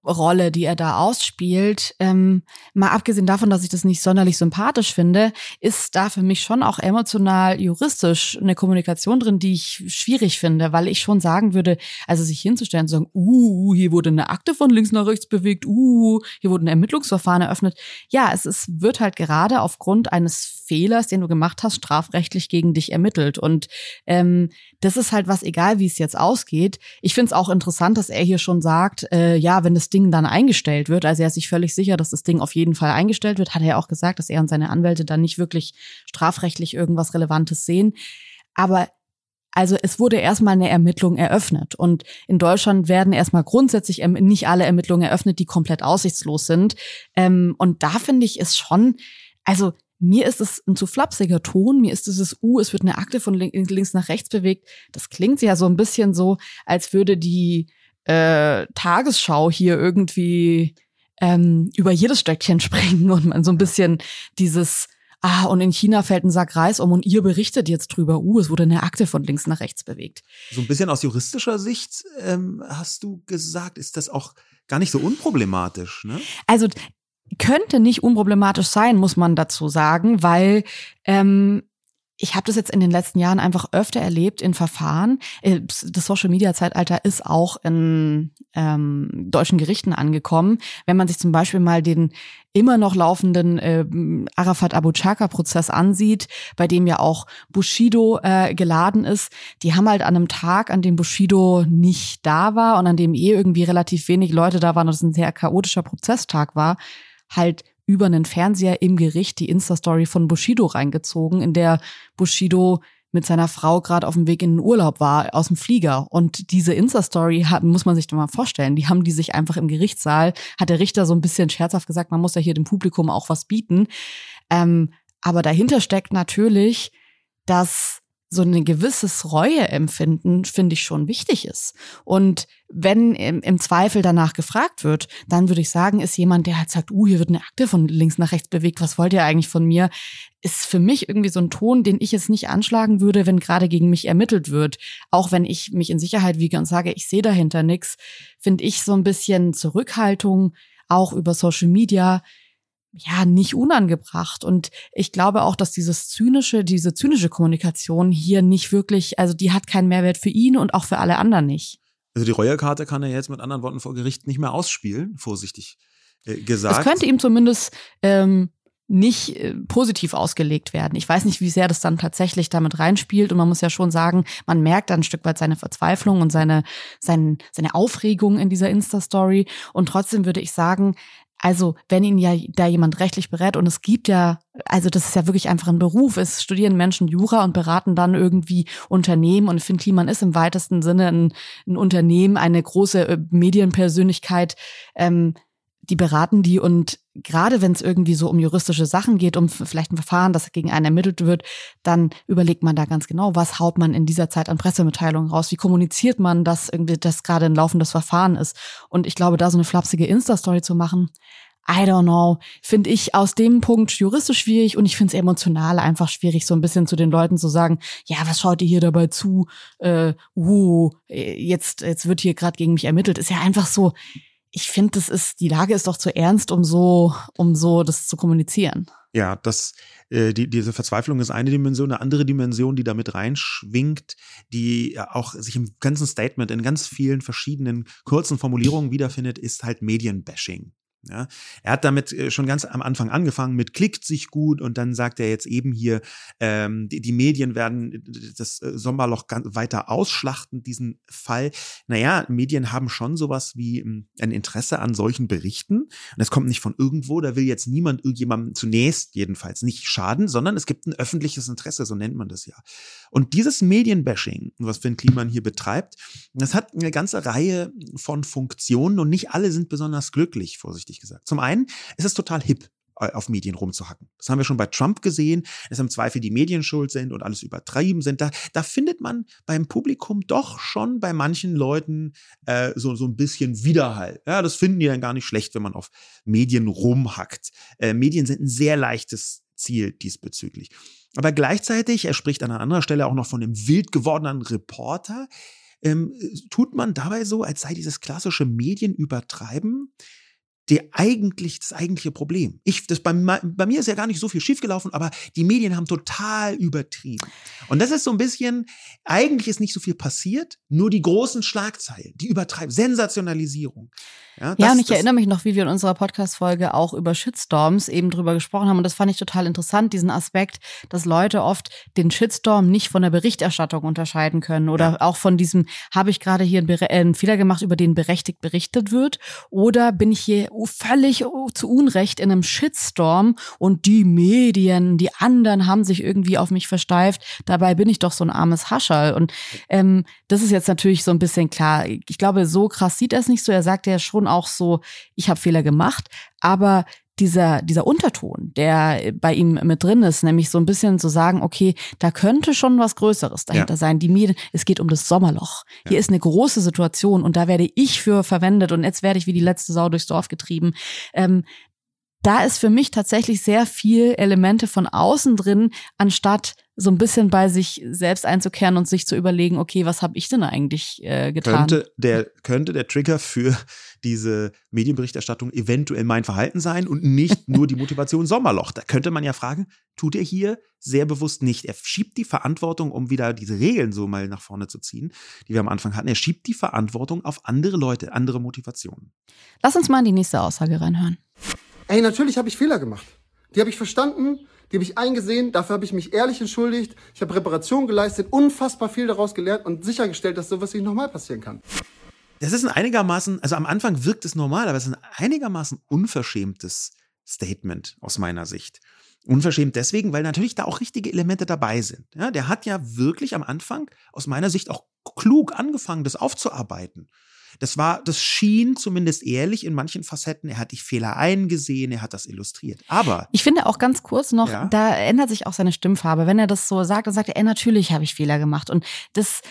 Rolle, die er da ausspielt, ähm, mal abgesehen davon, dass ich das nicht sonderlich sympathisch finde, ist da für mich schon auch emotional juristisch eine Kommunikation drin, die ich schwierig finde, weil ich schon sagen würde, also sich hinzustellen und sagen, uh, hier wurde eine Akte von links nach rechts bewegt, uh, hier wurde ein Ermittlungsverfahren eröffnet. Ja, es ist, wird halt gerade aufgrund eines Fehlers, den du gemacht hast, strafrechtlich gegen dich ermittelt. Und ähm, das ist halt was, egal wie es jetzt ausgeht. Ich finde es auch interessant, dass er hier schon sagt, äh, ja, wenn das Ding dann eingestellt wird, also er ist sich völlig sicher, dass das Ding auf jeden Fall eingestellt wird, hat er auch gesagt, dass er und seine Anwälte dann nicht wirklich strafrechtlich irgendwas Relevantes sehen. Aber also es wurde erstmal eine Ermittlung eröffnet. Und in Deutschland werden erstmal grundsätzlich nicht alle Ermittlungen eröffnet, die komplett aussichtslos sind. Ähm, und da finde ich es schon, also mir ist es ein zu flapsiger Ton, mir ist dieses U, es wird eine Akte von links nach rechts bewegt. Das klingt ja so ein bisschen so, als würde die äh, Tagesschau hier irgendwie ähm, über jedes Stöckchen <laughs> springen und man so ein bisschen dieses Ah, und in China fällt ein Sack Reis um und ihr berichtet jetzt drüber, uh, es wurde eine Akte von links nach rechts bewegt. So ein bisschen aus juristischer Sicht ähm, hast du gesagt, ist das auch gar nicht so unproblematisch, ne? Also könnte nicht unproblematisch sein, muss man dazu sagen, weil ähm, ich habe das jetzt in den letzten Jahren einfach öfter erlebt in Verfahren. Äh, das Social Media Zeitalter ist auch in ähm, deutschen Gerichten angekommen. Wenn man sich zum Beispiel mal den immer noch laufenden äh, Arafat Abu Chaka Prozess ansieht, bei dem ja auch Bushido äh, geladen ist, die haben halt an einem Tag, an dem Bushido nicht da war und an dem eh irgendwie relativ wenig Leute da waren und es ein sehr chaotischer Prozesstag war, halt über einen Fernseher im Gericht die Insta-Story von Bushido reingezogen, in der Bushido mit seiner Frau gerade auf dem Weg in den Urlaub war, aus dem Flieger. Und diese Insta-Story hat, muss man sich doch mal vorstellen, die haben die sich einfach im Gerichtssaal, hat der Richter so ein bisschen scherzhaft gesagt, man muss ja hier dem Publikum auch was bieten. Ähm, aber dahinter steckt natürlich, dass so ein gewisses Reueempfinden, finde ich, schon wichtig ist. Und wenn im, im, Zweifel danach gefragt wird, dann würde ich sagen, ist jemand, der halt sagt, uh, hier wird eine Akte von links nach rechts bewegt, was wollt ihr eigentlich von mir? Ist für mich irgendwie so ein Ton, den ich jetzt nicht anschlagen würde, wenn gerade gegen mich ermittelt wird. Auch wenn ich mich in Sicherheit wiege und sage, ich sehe dahinter nichts, finde ich so ein bisschen Zurückhaltung, auch über Social Media, ja, nicht unangebracht. Und ich glaube auch, dass dieses zynische, diese zynische Kommunikation hier nicht wirklich, also die hat keinen Mehrwert für ihn und auch für alle anderen nicht. Also die Reuerkarte kann er jetzt mit anderen Worten vor Gericht nicht mehr ausspielen, vorsichtig äh, gesagt. Es könnte ihm zumindest ähm, nicht äh, positiv ausgelegt werden. Ich weiß nicht, wie sehr das dann tatsächlich damit reinspielt. Und man muss ja schon sagen, man merkt dann ein Stück weit seine Verzweiflung und seine, seine, seine Aufregung in dieser Insta-Story. Und trotzdem würde ich sagen, also, wenn ihn ja da jemand rechtlich berät und es gibt ja, also das ist ja wirklich einfach ein Beruf, es studieren Menschen Jura und beraten dann irgendwie Unternehmen und Finn Kliman ist im weitesten Sinne ein, ein Unternehmen, eine große äh, Medienpersönlichkeit, ähm, die beraten die und gerade wenn es irgendwie so um juristische Sachen geht, um vielleicht ein Verfahren, das gegen einen ermittelt wird, dann überlegt man da ganz genau, was haut man in dieser Zeit an Pressemitteilungen raus, wie kommuniziert man, dass irgendwie das gerade ein laufendes Verfahren ist. Und ich glaube, da so eine flapsige Insta-Story zu machen, I don't know, finde ich aus dem Punkt juristisch schwierig und ich finde es emotional einfach schwierig, so ein bisschen zu den Leuten zu sagen, ja, was schaut ihr hier dabei zu? Äh, uh, jetzt, jetzt wird hier gerade gegen mich ermittelt. Ist ja einfach so, ich finde, das ist, die Lage ist doch zu ernst, um so, um so das zu kommunizieren. Ja, das, äh, die, diese Verzweiflung ist eine Dimension, eine andere Dimension, die damit reinschwingt, die auch sich im ganzen Statement in ganz vielen verschiedenen kurzen Formulierungen wiederfindet, ist halt Medienbashing. Ja, er hat damit äh, schon ganz am Anfang angefangen mit klickt sich gut und dann sagt er jetzt eben hier, ähm, die, die Medien werden das äh, Sommerloch ganz weiter ausschlachten, diesen Fall. Naja, Medien haben schon sowas wie ähm, ein Interesse an solchen Berichten. Und das kommt nicht von irgendwo, da will jetzt niemand irgendjemandem zunächst jedenfalls nicht schaden, sondern es gibt ein öffentliches Interesse, so nennt man das ja. Und dieses Medienbashing, was Finn Kliman hier betreibt, das hat eine ganze Reihe von Funktionen und nicht alle sind besonders glücklich, vorsichtig gesagt. Zum einen ist es total hip äh, auf Medien rumzuhacken. Das haben wir schon bei Trump gesehen, dass im Zweifel die Medien schuld sind und alles übertrieben sind. Da, da findet man beim Publikum doch schon bei manchen Leuten äh, so, so ein bisschen Widerhall. Ja, das finden die dann gar nicht schlecht, wenn man auf Medien rumhackt. Äh, Medien sind ein sehr leichtes Ziel diesbezüglich. Aber gleichzeitig, er spricht an einer anderen Stelle auch noch von einem wild gewordenen Reporter, ähm, tut man dabei so, als sei dieses klassische Medienübertreiben der eigentlich, das eigentliche Problem. Ich, das bei, bei mir ist ja gar nicht so viel schiefgelaufen, aber die Medien haben total übertrieben. Und das ist so ein bisschen, eigentlich ist nicht so viel passiert, nur die großen Schlagzeilen, die übertreiben, Sensationalisierung. Ja, das, ja und ich erinnere mich noch, wie wir in unserer Podcast-Folge auch über Shitstorms eben drüber gesprochen haben. Und das fand ich total interessant, diesen Aspekt, dass Leute oft den Shitstorm nicht von der Berichterstattung unterscheiden können oder ja. auch von diesem, habe ich gerade hier einen, äh, einen, Fehler gemacht, über den berechtigt berichtet wird? Oder bin ich hier völlig zu Unrecht in einem Shitstorm und die Medien, die anderen haben sich irgendwie auf mich versteift. Dabei bin ich doch so ein armes Hascherl. Und ähm, das ist jetzt natürlich so ein bisschen klar. Ich glaube, so krass sieht er es nicht so. Er sagt ja schon auch so, ich habe Fehler gemacht, aber dieser, dieser Unterton, der bei ihm mit drin ist, nämlich so ein bisschen zu sagen, okay, da könnte schon was Größeres dahinter ja. sein. Die Medien, es geht um das Sommerloch. Ja. Hier ist eine große Situation und da werde ich für verwendet und jetzt werde ich wie die letzte Sau durchs Dorf getrieben. Ähm, da ist für mich tatsächlich sehr viel Elemente von außen drin, anstatt so ein bisschen bei sich selbst einzukehren und sich zu überlegen, okay, was habe ich denn eigentlich äh, getan? Könnte der, könnte der Trigger für diese Medienberichterstattung eventuell mein Verhalten sein und nicht nur die <laughs> Motivation Sommerloch? Da könnte man ja fragen, tut er hier sehr bewusst nicht. Er schiebt die Verantwortung, um wieder diese Regeln so mal nach vorne zu ziehen, die wir am Anfang hatten. Er schiebt die Verantwortung auf andere Leute, andere Motivationen. Lass uns mal in die nächste Aussage reinhören. Ey, natürlich habe ich Fehler gemacht. Die habe ich verstanden, die habe ich eingesehen, dafür habe ich mich ehrlich entschuldigt, ich habe Reparation geleistet, unfassbar viel daraus gelernt und sichergestellt, dass sowas nicht nochmal passieren kann. Das ist ein einigermaßen, also am Anfang wirkt es normal, aber es ist ein einigermaßen unverschämtes Statement aus meiner Sicht. Unverschämt deswegen, weil natürlich da auch richtige Elemente dabei sind. Ja, der hat ja wirklich am Anfang aus meiner Sicht auch klug angefangen, das aufzuarbeiten. Das war, das schien zumindest ehrlich in manchen Facetten. Er hat die Fehler eingesehen, er hat das illustriert. Aber. Ich finde auch ganz kurz noch, ja? da ändert sich auch seine Stimmfarbe. Wenn er das so sagt, dann sagt er, ey, natürlich habe ich Fehler gemacht. Und das,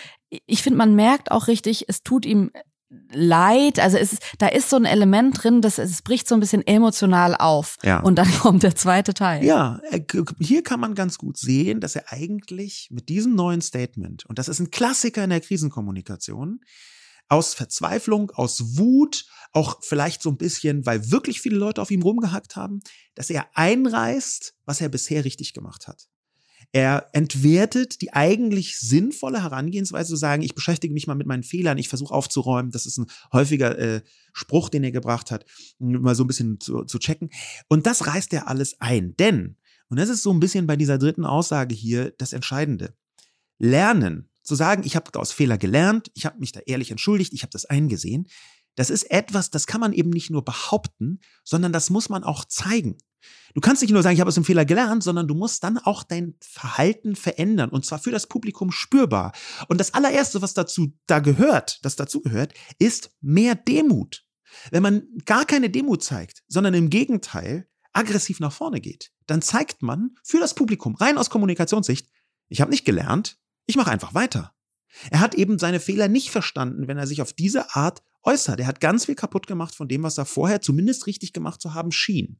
ich finde, man merkt auch richtig, es tut ihm leid, also es ist, da ist so ein Element drin, das es bricht so ein bisschen emotional auf. Ja. Und dann <laughs> kommt der zweite Teil. Ja, hier kann man ganz gut sehen, dass er eigentlich mit diesem neuen Statement, und das ist ein Klassiker in der Krisenkommunikation, aus Verzweiflung, aus Wut, auch vielleicht so ein bisschen, weil wirklich viele Leute auf ihm rumgehackt haben, dass er einreißt, was er bisher richtig gemacht hat. Er entwertet die eigentlich sinnvolle Herangehensweise zu sagen, ich beschäftige mich mal mit meinen Fehlern, ich versuche aufzuräumen. Das ist ein häufiger äh, Spruch, den er gebracht hat, mal so ein bisschen zu, zu checken. Und das reißt er alles ein. Denn, und das ist so ein bisschen bei dieser dritten Aussage hier das Entscheidende, Lernen zu sagen, ich habe aus Fehler gelernt, ich habe mich da ehrlich entschuldigt, ich habe das eingesehen, das ist etwas, das kann man eben nicht nur behaupten, sondern das muss man auch zeigen. Du kannst nicht nur sagen, ich habe aus dem Fehler gelernt, sondern du musst dann auch dein Verhalten verändern und zwar für das Publikum spürbar. Und das allererste, was dazu da gehört, das dazu gehört, ist mehr Demut. Wenn man gar keine Demo zeigt, sondern im Gegenteil aggressiv nach vorne geht, dann zeigt man für das Publikum rein aus Kommunikationssicht, ich habe nicht gelernt, ich mache einfach weiter. Er hat eben seine Fehler nicht verstanden, wenn er sich auf diese Art äußert. Er hat ganz viel kaputt gemacht von dem, was er vorher zumindest richtig gemacht zu haben schien.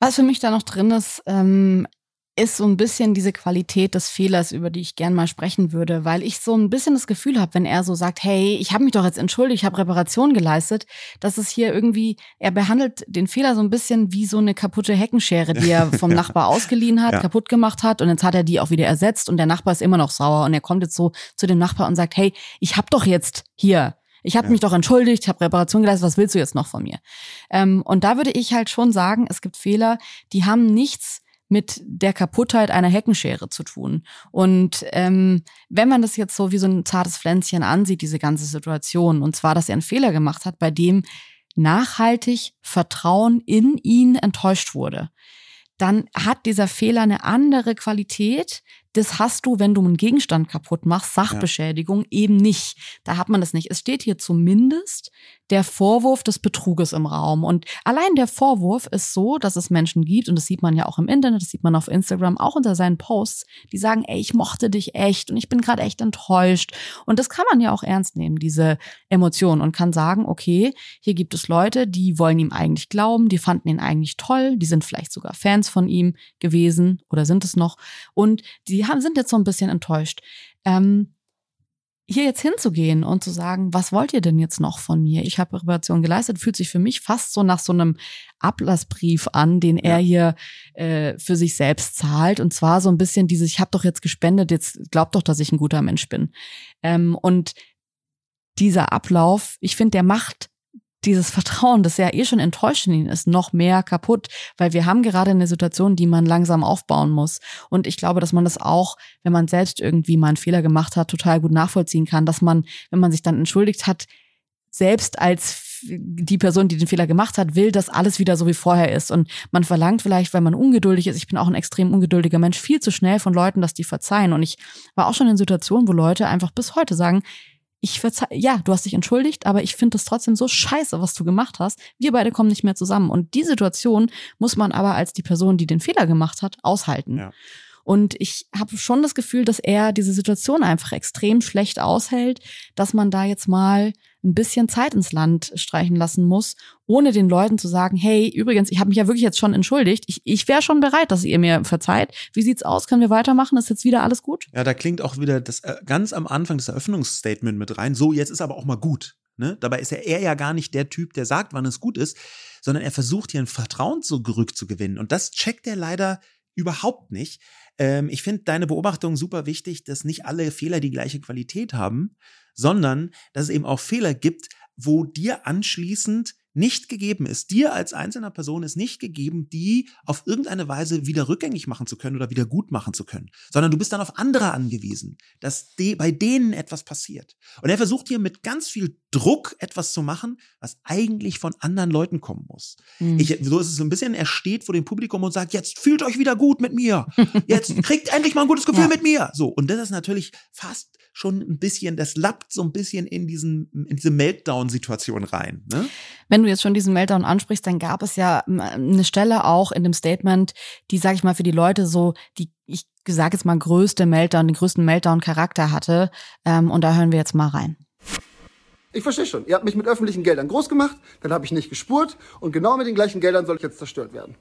Was für mich da noch drin ist, ähm, ist so ein bisschen diese Qualität des Fehlers, über die ich gern mal sprechen würde, weil ich so ein bisschen das Gefühl habe, wenn er so sagt, hey, ich habe mich doch jetzt entschuldigt, ich habe Reparation geleistet, dass es hier irgendwie, er behandelt den Fehler so ein bisschen wie so eine kaputte Heckenschere, die er <laughs> vom Nachbar ausgeliehen hat, ja. kaputt gemacht hat und jetzt hat er die auch wieder ersetzt und der Nachbar ist immer noch sauer und er kommt jetzt so zu dem Nachbar und sagt, hey, ich habe doch jetzt hier ich habe ja. mich doch entschuldigt, ich habe Reparation geleistet, was willst du jetzt noch von mir? Ähm, und da würde ich halt schon sagen, es gibt Fehler, die haben nichts mit der Kaputtheit einer Heckenschere zu tun. Und ähm, wenn man das jetzt so wie so ein zartes Pflänzchen ansieht, diese ganze Situation, und zwar, dass er einen Fehler gemacht hat, bei dem nachhaltig Vertrauen in ihn enttäuscht wurde, dann hat dieser Fehler eine andere Qualität, das hast du, wenn du einen Gegenstand kaputt machst, Sachbeschädigung ja. eben nicht. Da hat man das nicht. Es steht hier zumindest der Vorwurf des Betruges im Raum. Und allein der Vorwurf ist so, dass es Menschen gibt, und das sieht man ja auch im Internet, das sieht man auf Instagram, auch unter seinen Posts, die sagen, ey, ich mochte dich echt und ich bin gerade echt enttäuscht. Und das kann man ja auch ernst nehmen, diese Emotionen, und kann sagen, okay, hier gibt es Leute, die wollen ihm eigentlich glauben, die fanden ihn eigentlich toll, die sind vielleicht sogar Fans von ihm gewesen oder sind es noch. Und die die haben, sind jetzt so ein bisschen enttäuscht. Ähm, hier jetzt hinzugehen und zu sagen, was wollt ihr denn jetzt noch von mir? Ich habe Reparation geleistet, fühlt sich für mich fast so nach so einem Ablassbrief an, den er hier äh, für sich selbst zahlt. Und zwar so ein bisschen dieses, ich habe doch jetzt gespendet, jetzt glaubt doch, dass ich ein guter Mensch bin. Ähm, und dieser Ablauf, ich finde, der macht dieses Vertrauen, das ja eh schon enttäuscht in ihn ist, noch mehr kaputt, weil wir haben gerade eine Situation, die man langsam aufbauen muss. Und ich glaube, dass man das auch, wenn man selbst irgendwie mal einen Fehler gemacht hat, total gut nachvollziehen kann, dass man, wenn man sich dann entschuldigt hat, selbst als die Person, die den Fehler gemacht hat, will, dass alles wieder so wie vorher ist. Und man verlangt vielleicht, weil man ungeduldig ist, ich bin auch ein extrem ungeduldiger Mensch, viel zu schnell von Leuten, dass die verzeihen. Und ich war auch schon in Situationen, wo Leute einfach bis heute sagen, ich verzeih, ja, du hast dich entschuldigt, aber ich finde das trotzdem so scheiße, was du gemacht hast. Wir beide kommen nicht mehr zusammen. Und die Situation muss man aber als die Person, die den Fehler gemacht hat, aushalten. Ja. Und ich habe schon das Gefühl, dass er diese Situation einfach extrem schlecht aushält, dass man da jetzt mal ein bisschen Zeit ins Land streichen lassen muss, ohne den Leuten zu sagen, hey, übrigens, ich habe mich ja wirklich jetzt schon entschuldigt. Ich, ich wäre schon bereit, dass ihr mir verzeiht. Wie sieht's aus? Können wir weitermachen? Ist jetzt wieder alles gut? Ja, da klingt auch wieder das äh, ganz am Anfang das Eröffnungsstatement mit rein. So, jetzt ist aber auch mal gut. Ne? Dabei ist er, er ja gar nicht der Typ, der sagt, wann es gut ist, sondern er versucht hier ein Vertrauen zurückzugewinnen. Und das checkt er leider überhaupt nicht. Ähm, ich finde deine Beobachtung super wichtig, dass nicht alle Fehler die gleiche Qualität haben, sondern dass es eben auch Fehler gibt, wo dir anschließend nicht gegeben ist, dir als einzelner Person ist nicht gegeben, die auf irgendeine Weise wieder rückgängig machen zu können oder wieder gut machen zu können, sondern du bist dann auf andere angewiesen, dass de bei denen etwas passiert. Und er versucht hier mit ganz viel Druck etwas zu machen, was eigentlich von anderen Leuten kommen muss. Mhm. Ich, so ist es so ein bisschen, er steht vor dem Publikum und sagt, jetzt fühlt euch wieder gut mit mir. Jetzt <laughs> kriegt endlich mal ein gutes Gefühl ja. mit mir. So. Und das ist natürlich fast schon ein bisschen, das lappt so ein bisschen in diesen, in diese Meltdown-Situation rein. Ne? Wenn du jetzt schon diesen Meltdown ansprichst, dann gab es ja eine Stelle auch in dem Statement, die, sag ich mal, für die Leute so, die, ich sage jetzt mal, größte Meltdown, den größten Meltdown-Charakter hatte. Ähm, und da hören wir jetzt mal rein. Ich verstehe schon. Ihr habt mich mit öffentlichen Geldern groß gemacht, dann habe ich nicht gespurt und genau mit den gleichen Geldern soll ich jetzt zerstört werden.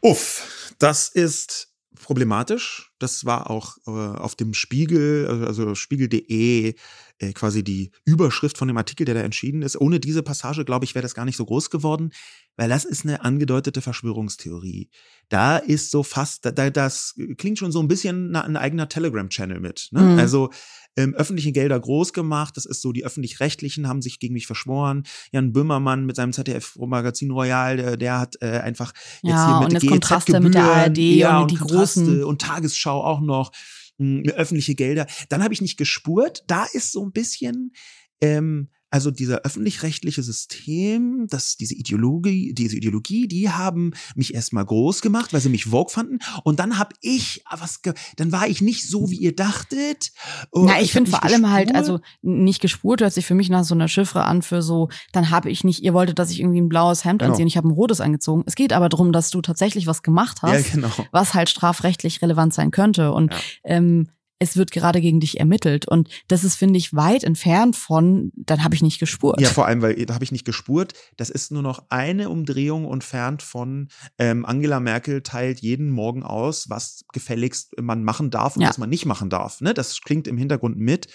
Uff, das ist problematisch. Das war auch äh, auf dem Spiegel, also spiegel.de, äh, quasi die Überschrift von dem Artikel, der da entschieden ist. Ohne diese Passage, glaube ich, wäre das gar nicht so groß geworden, weil das ist eine angedeutete Verschwörungstheorie. Da ist so fast, da, das klingt schon so ein bisschen ein eigener Telegram-Channel mit. Ne? Mhm. Also ähm, öffentliche Gelder groß gemacht. Das ist so, die öffentlich-rechtlichen haben sich gegen mich verschworen. Jan Böhmermann mit seinem ZDF-Magazin Royal, der, der hat äh, einfach jetzt ja, hier mit, Kontraste mit der ARD ja, und, und die großen und Tagesschau auch noch hm, öffentliche Gelder. Dann habe ich nicht gespurt. Da ist so ein bisschen ähm, also dieser öffentlich-rechtliche System, das, diese Ideologie, diese Ideologie, die haben mich erstmal groß gemacht, weil sie mich Vogue fanden. Und dann habe ich was, dann war ich nicht so, wie ihr dachtet. Oh, Na, ich, ich finde vor allem halt, also nicht gespurt hört sich für mich nach so einer Chiffre an für so, dann habe ich nicht, ihr wolltet, dass ich irgendwie ein blaues Hemd genau. anziehe, ich habe ein rotes angezogen. Es geht aber darum, dass du tatsächlich was gemacht hast, ja, genau. was halt strafrechtlich relevant sein könnte. Und ja. ähm, es wird gerade gegen dich ermittelt. Und das ist, finde ich, weit entfernt von, dann habe ich nicht gespurt. Ja, vor allem, weil da habe ich nicht gespurt. Das ist nur noch eine Umdrehung entfernt von ähm, Angela Merkel teilt jeden Morgen aus, was gefälligst man machen darf und ja. was man nicht machen darf. Ne? Das klingt im Hintergrund mit.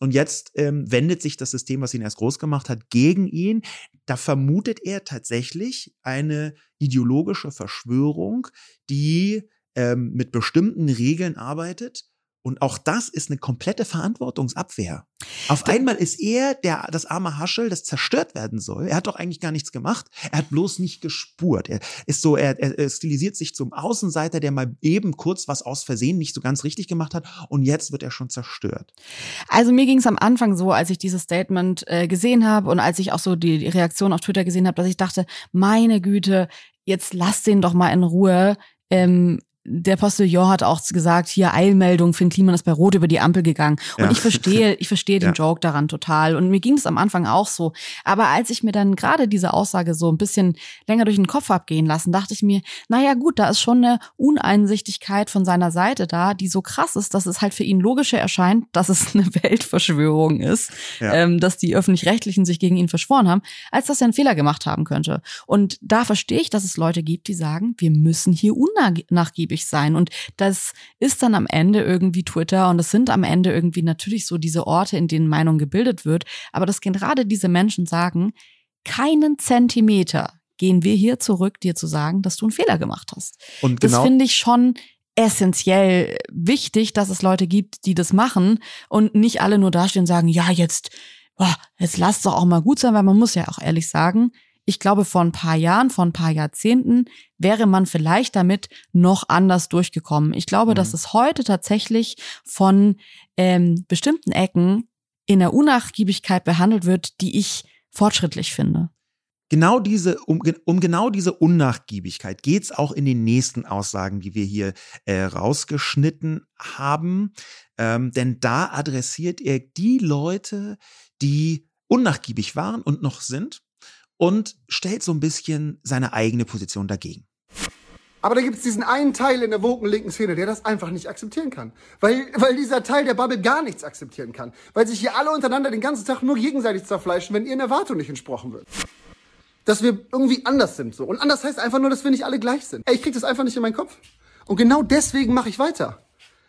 Und jetzt ähm, wendet sich das System, was ihn erst groß gemacht hat, gegen ihn. Da vermutet er tatsächlich eine ideologische Verschwörung, die ähm, mit bestimmten Regeln arbeitet und auch das ist eine komplette Verantwortungsabwehr. Auf einmal ist er der, das arme Haschel, das zerstört werden soll. Er hat doch eigentlich gar nichts gemacht. Er hat bloß nicht gespurt. Er ist so, er, er stilisiert sich zum Außenseiter, der mal eben kurz was aus Versehen nicht so ganz richtig gemacht hat. Und jetzt wird er schon zerstört. Also mir ging es am Anfang so, als ich dieses Statement äh, gesehen habe und als ich auch so die, die Reaktion auf Twitter gesehen habe, dass ich dachte, meine Güte, jetzt lass den doch mal in Ruhe. Ähm, der Postillon hat auch gesagt, hier Eilmeldung, Finn Kliman ist bei Rot über die Ampel gegangen. Und ja. ich verstehe, <laughs> ich verstehe den ja. Joke daran total. Und mir ging es am Anfang auch so. Aber als ich mir dann gerade diese Aussage so ein bisschen länger durch den Kopf abgehen lassen, dachte ich mir, naja gut, da ist schon eine Uneinsichtigkeit von seiner Seite da, die so krass ist, dass es halt für ihn logischer erscheint, dass es eine <laughs> Weltverschwörung ist, ja. ähm, dass die Öffentlich-Rechtlichen sich gegen ihn verschworen haben, als dass er einen Fehler gemacht haben könnte. Und da verstehe ich, dass es Leute gibt, die sagen, wir müssen hier unnachgiebig ausgiebig sein. Und das ist dann am Ende irgendwie Twitter und es sind am Ende irgendwie natürlich so diese Orte, in denen Meinung gebildet wird. Aber dass gerade diese Menschen sagen, keinen Zentimeter gehen wir hier zurück, dir zu sagen, dass du einen Fehler gemacht hast. Und genau das finde ich schon essentiell wichtig, dass es Leute gibt, die das machen und nicht alle nur dastehen und sagen, ja, jetzt, oh, jetzt lasst doch auch mal gut sein, weil man muss ja auch ehrlich sagen, ich glaube, vor ein paar Jahren, vor ein paar Jahrzehnten wäre man vielleicht damit noch anders durchgekommen. Ich glaube, mhm. dass es heute tatsächlich von ähm, bestimmten Ecken in der Unnachgiebigkeit behandelt wird, die ich fortschrittlich finde. Genau diese, um, um genau diese Unnachgiebigkeit geht's auch in den nächsten Aussagen, die wir hier äh, rausgeschnitten haben. Ähm, denn da adressiert er die Leute, die unnachgiebig waren und noch sind und stellt so ein bisschen seine eigene Position dagegen. Aber da gibt es diesen einen Teil in der woken linken Szene, der das einfach nicht akzeptieren kann. Weil, weil dieser Teil der Bubble gar nichts akzeptieren kann. Weil sich hier alle untereinander den ganzen Tag nur gegenseitig zerfleischen, wenn ihren Erwartungen nicht entsprochen wird. Dass wir irgendwie anders sind so. Und anders heißt einfach nur, dass wir nicht alle gleich sind. Ey, ich krieg das einfach nicht in meinen Kopf. Und genau deswegen mache ich weiter.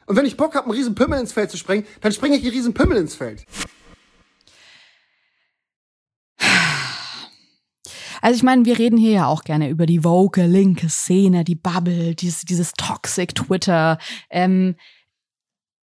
Und wenn ich Bock habe, einen riesen Pimmel ins Feld zu sprengen, dann springe ich einen riesen Pimmel ins Feld. Also ich meine, wir reden hier ja auch gerne über die woke linke Szene, die Bubble, dieses, dieses Toxic Twitter. Ähm,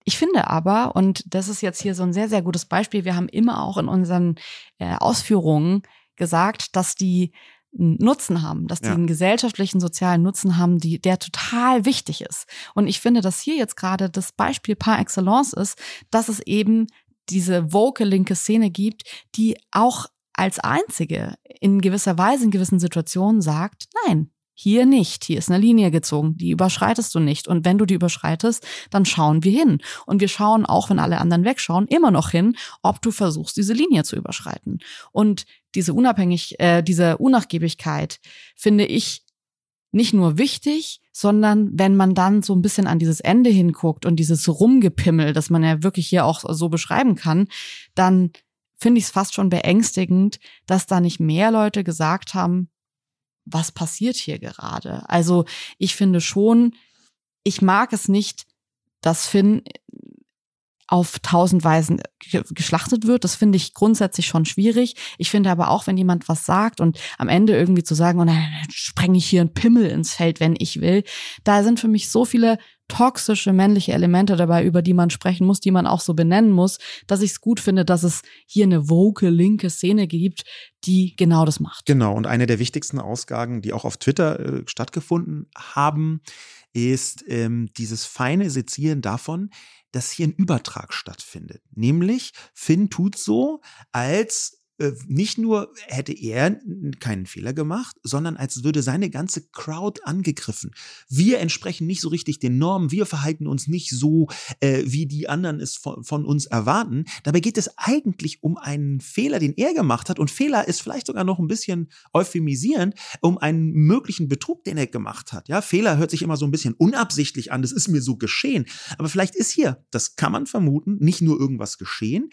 ich finde aber, und das ist jetzt hier so ein sehr, sehr gutes Beispiel, wir haben immer auch in unseren äh, Ausführungen gesagt, dass die Nutzen haben, dass die ja. einen gesellschaftlichen, sozialen Nutzen haben, die, der total wichtig ist. Und ich finde, dass hier jetzt gerade das Beispiel par excellence ist, dass es eben diese woke linke Szene gibt, die auch als einzige in gewisser Weise in gewissen Situationen sagt, nein, hier nicht, hier ist eine Linie gezogen, die überschreitest du nicht. Und wenn du die überschreitest, dann schauen wir hin. Und wir schauen auch, wenn alle anderen wegschauen, immer noch hin, ob du versuchst, diese Linie zu überschreiten. Und diese Unabhängig, äh, diese Unnachgiebigkeit finde ich nicht nur wichtig, sondern wenn man dann so ein bisschen an dieses Ende hinguckt und dieses Rumgepimmel, das man ja wirklich hier auch so beschreiben kann, dann finde ich es fast schon beängstigend, dass da nicht mehr Leute gesagt haben, was passiert hier gerade? Also ich finde schon, ich mag es nicht, dass Finn auf tausend Weisen geschlachtet wird. Das finde ich grundsätzlich schon schwierig. Ich finde aber auch, wenn jemand was sagt und am Ende irgendwie zu sagen, oh nein, spreng ich hier einen Pimmel ins Feld, wenn ich will, da sind für mich so viele toxische männliche Elemente dabei, über die man sprechen muss, die man auch so benennen muss, dass ich es gut finde, dass es hier eine woke linke Szene gibt, die genau das macht. Genau, und eine der wichtigsten Ausgaben, die auch auf Twitter äh, stattgefunden haben, ist ähm, dieses feine Sezieren davon, dass hier ein Übertrag stattfindet. Nämlich, Finn tut so, als nicht nur hätte er keinen Fehler gemacht, sondern als würde seine ganze Crowd angegriffen. Wir entsprechen nicht so richtig den Normen, wir verhalten uns nicht so, äh, wie die anderen es von, von, uns erwarten. Dabei geht es eigentlich um einen Fehler, den er gemacht hat. Und Fehler ist vielleicht sogar noch ein bisschen euphemisierend, um einen möglichen Betrug, den er gemacht hat. Ja, Fehler hört sich immer so ein bisschen unabsichtlich an, das ist mir so geschehen. Aber vielleicht ist hier, das kann man vermuten, nicht nur irgendwas geschehen,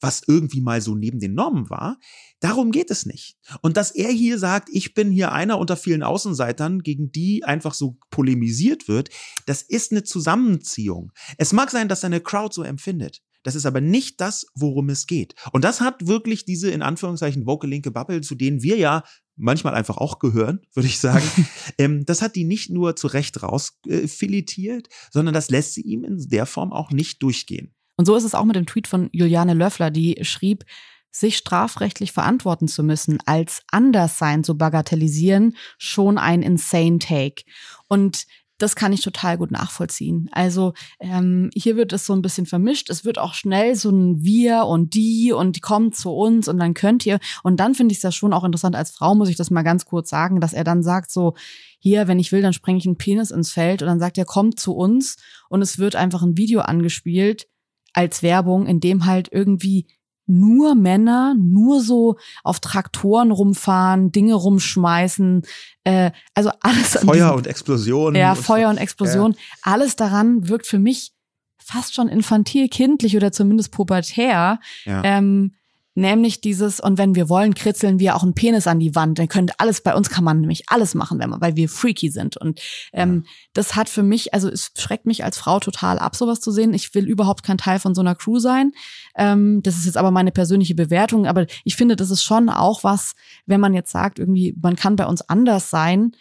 was irgendwie mal so neben den Normen war. Darum geht es nicht. Und dass er hier sagt, ich bin hier einer unter vielen Außenseitern, gegen die einfach so polemisiert wird, das ist eine Zusammenziehung. Es mag sein, dass seine Crowd so empfindet. Das ist aber nicht das, worum es geht. Und das hat wirklich diese in Anführungszeichen vocal linke Bubble, zu denen wir ja manchmal einfach auch gehören, würde ich sagen. <laughs> ähm, das hat die nicht nur zu Recht rausfiletiert, äh, sondern das lässt sie ihm in der Form auch nicht durchgehen. Und so ist es auch mit dem Tweet von Juliane Löffler, die schrieb, sich strafrechtlich verantworten zu müssen, als Anderssein zu bagatellisieren, schon ein insane Take. Und das kann ich total gut nachvollziehen. Also ähm, hier wird es so ein bisschen vermischt. Es wird auch schnell so ein Wir und die und die kommt zu uns und dann könnt ihr. Und dann finde ich es ja schon auch interessant, als Frau muss ich das mal ganz kurz sagen, dass er dann sagt so, hier, wenn ich will, dann spreng ich einen Penis ins Feld und dann sagt er, kommt zu uns und es wird einfach ein Video angespielt, als Werbung, in dem halt irgendwie nur Männer, nur so auf Traktoren rumfahren, Dinge rumschmeißen, äh, also alles. Feuer diesem, und Explosion. Ja, Feuer und Explosion. Ja. Alles daran wirkt für mich fast schon infantil, kindlich oder zumindest pubertär. Ja. Ähm, Nämlich dieses, und wenn wir wollen, kritzeln wir auch einen Penis an die Wand. Dann könnte alles, bei uns kann man nämlich alles machen, wenn man, weil wir freaky sind. Und ähm, ja. das hat für mich, also es schreckt mich als Frau total ab, sowas zu sehen. Ich will überhaupt kein Teil von so einer Crew sein. Ähm, das ist jetzt aber meine persönliche Bewertung. Aber ich finde, das ist schon auch was, wenn man jetzt sagt, irgendwie, man kann bei uns anders sein,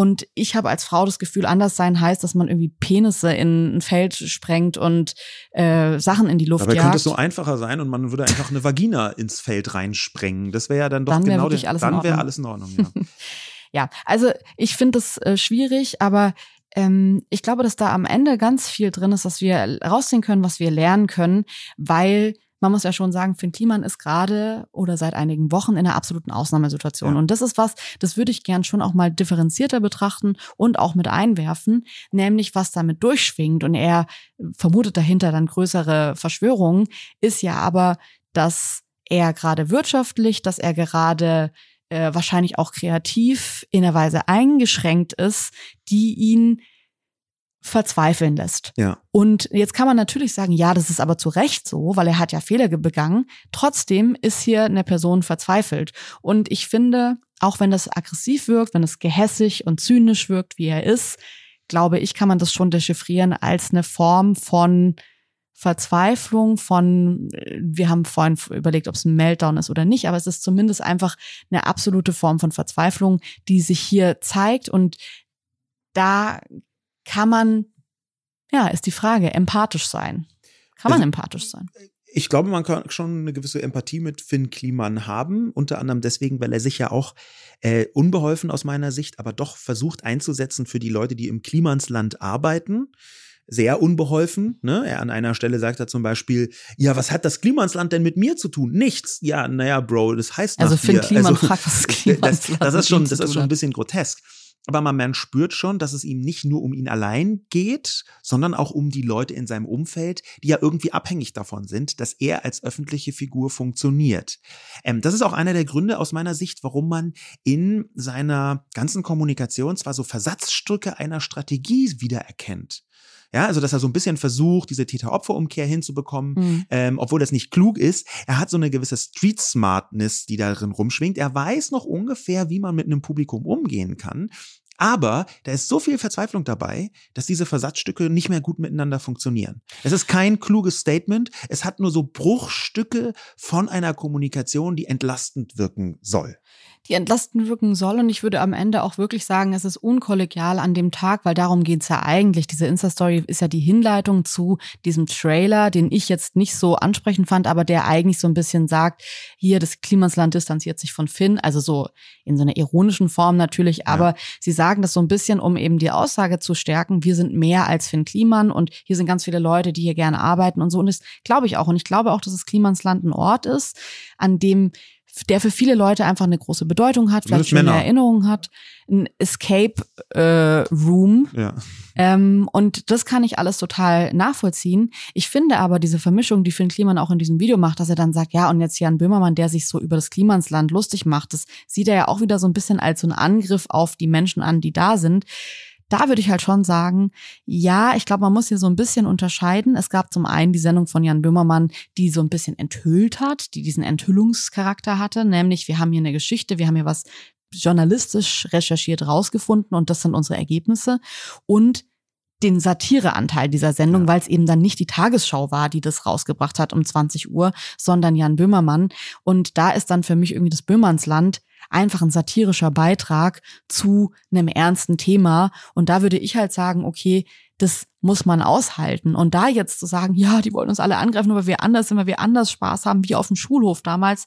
und ich habe als Frau das Gefühl, anders sein heißt, dass man irgendwie Penisse in ein Feld sprengt und äh, Sachen in die Luft Dabei jagt. könnte es so einfacher sein und man würde einfach eine Vagina ins Feld reinsprengen. Das wäre ja dann doch dann genau der, alles dann wäre alles in Ordnung. Ja, <laughs> ja also ich finde das äh, schwierig, aber ähm, ich glaube, dass da am Ende ganz viel drin ist, dass wir rausziehen können, was wir lernen können, weil man muss ja schon sagen, Finn Kliman ist gerade oder seit einigen Wochen in einer absoluten Ausnahmesituation. Ja. Und das ist was, das würde ich gern schon auch mal differenzierter betrachten und auch mit einwerfen, nämlich was damit durchschwingt. Und er vermutet dahinter dann größere Verschwörungen, ist ja aber, dass er gerade wirtschaftlich, dass er gerade äh, wahrscheinlich auch kreativ in einer Weise eingeschränkt ist, die ihn verzweifeln lässt. Ja. Und jetzt kann man natürlich sagen, ja, das ist aber zu Recht so, weil er hat ja Fehler begangen. Trotzdem ist hier eine Person verzweifelt. Und ich finde, auch wenn das aggressiv wirkt, wenn es gehässig und zynisch wirkt, wie er ist, glaube ich, kann man das schon dechiffrieren als eine Form von Verzweiflung, von, wir haben vorhin überlegt, ob es ein Meltdown ist oder nicht, aber es ist zumindest einfach eine absolute Form von Verzweiflung, die sich hier zeigt und da kann man, ja, ist die Frage, empathisch sein. Kann man also, empathisch sein? Ich glaube, man kann schon eine gewisse Empathie mit Finn Kliman haben, unter anderem deswegen, weil er sich ja auch äh, unbeholfen aus meiner Sicht, aber doch versucht einzusetzen für die Leute, die im Klimansland arbeiten sehr unbeholfen. Ne? Er an einer Stelle sagt er zum Beispiel, ja, was hat das Klimansland denn mit mir zu tun? Nichts. Ja, naja, Bro, das heißt Also Finn Kliman also, fragt, was <laughs> das Klimansland das, das ist schon, das ist schon ein bisschen grotesk. Aber man spürt schon, dass es ihm nicht nur um ihn allein geht, sondern auch um die Leute in seinem Umfeld, die ja irgendwie abhängig davon sind, dass er als öffentliche Figur funktioniert. Ähm, das ist auch einer der Gründe aus meiner Sicht, warum man in seiner ganzen Kommunikation zwar so Versatzstücke einer Strategie wiedererkennt. Ja, also dass er so ein bisschen versucht, diese Täter-Opfer-Umkehr hinzubekommen, mhm. ähm, obwohl das nicht klug ist. Er hat so eine gewisse Street-Smartness, die darin rumschwingt. Er weiß noch ungefähr, wie man mit einem Publikum umgehen kann. Aber da ist so viel Verzweiflung dabei, dass diese Versatzstücke nicht mehr gut miteinander funktionieren. Es ist kein kluges Statement. Es hat nur so Bruchstücke von einer Kommunikation, die entlastend wirken soll die entlastend wirken soll. Und ich würde am Ende auch wirklich sagen, es ist unkollegial an dem Tag, weil darum geht's ja eigentlich. Diese Insta-Story ist ja die Hinleitung zu diesem Trailer, den ich jetzt nicht so ansprechend fand, aber der eigentlich so ein bisschen sagt, hier, das Klimasland distanziert sich von Finn, also so in so einer ironischen Form natürlich, aber ja. sie sagen das so ein bisschen, um eben die Aussage zu stärken, wir sind mehr als Finn Kliman und hier sind ganz viele Leute, die hier gerne arbeiten und so. Und das glaube ich auch. Und ich glaube auch, dass das Klimansland ein Ort ist, an dem der für viele Leute einfach eine große Bedeutung hat, vielleicht schöne Erinnerungen hat, ein Escape äh, Room. Ja. Ähm, und das kann ich alles total nachvollziehen. Ich finde aber diese Vermischung, die Finn Kliman auch in diesem Video macht, dass er dann sagt, ja, und jetzt Jan Böhmermann, der sich so über das Klima ins Land lustig macht, das sieht er ja auch wieder so ein bisschen als so ein Angriff auf die Menschen an, die da sind da würde ich halt schon sagen, ja, ich glaube, man muss hier so ein bisschen unterscheiden. Es gab zum einen die Sendung von Jan Böhmermann, die so ein bisschen enthüllt hat, die diesen Enthüllungscharakter hatte, nämlich wir haben hier eine Geschichte, wir haben hier was journalistisch recherchiert rausgefunden und das sind unsere Ergebnisse und den Satireanteil dieser Sendung, ja. weil es eben dann nicht die Tagesschau war, die das rausgebracht hat um 20 Uhr, sondern Jan Böhmermann. Und da ist dann für mich irgendwie das Böhmernsland einfach ein satirischer Beitrag zu einem ernsten Thema. Und da würde ich halt sagen, okay, das muss man aushalten. Und da jetzt zu sagen, ja, die wollen uns alle angreifen, weil wir anders sind, weil wir anders Spaß haben, wie auf dem Schulhof damals,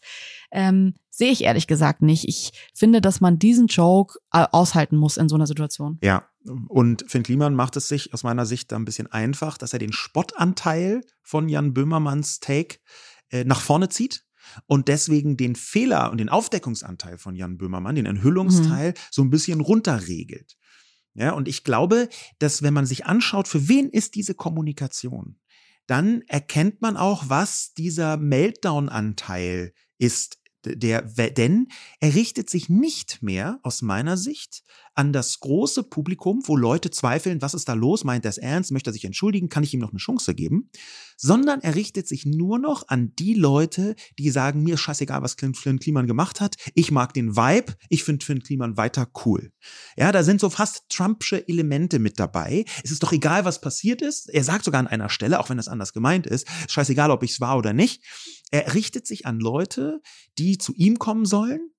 ähm, sehe ich ehrlich gesagt nicht. Ich finde, dass man diesen Joke äh, aushalten muss in so einer Situation. Ja, und Finn Kliman macht es sich aus meiner Sicht da ein bisschen einfach, dass er den Spottanteil von Jan Böhmermanns Take äh, nach vorne zieht und deswegen den Fehler und den Aufdeckungsanteil von Jan Böhmermann, den Enthüllungsteil, mhm. so ein bisschen runterregelt. Ja, und ich glaube, dass wenn man sich anschaut, für wen ist diese Kommunikation, dann erkennt man auch, was dieser Meltdown-Anteil ist der, denn er richtet sich nicht mehr aus meiner Sicht an das große Publikum, wo Leute zweifeln, was ist da los, meint es ernst, möchte er sich entschuldigen, kann ich ihm noch eine Chance geben, sondern er richtet sich nur noch an die Leute, die sagen, mir scheißegal, was Flynn Kliman gemacht hat, ich mag den Vibe, ich finde Flynn Kliman weiter cool. Ja, da sind so fast Trumpsche Elemente mit dabei. Es ist doch egal, was passiert ist. Er sagt sogar an einer Stelle, auch wenn das anders gemeint ist, scheißegal, ob ich es war oder nicht. Er richtet sich an Leute, die zu ihm kommen sollen,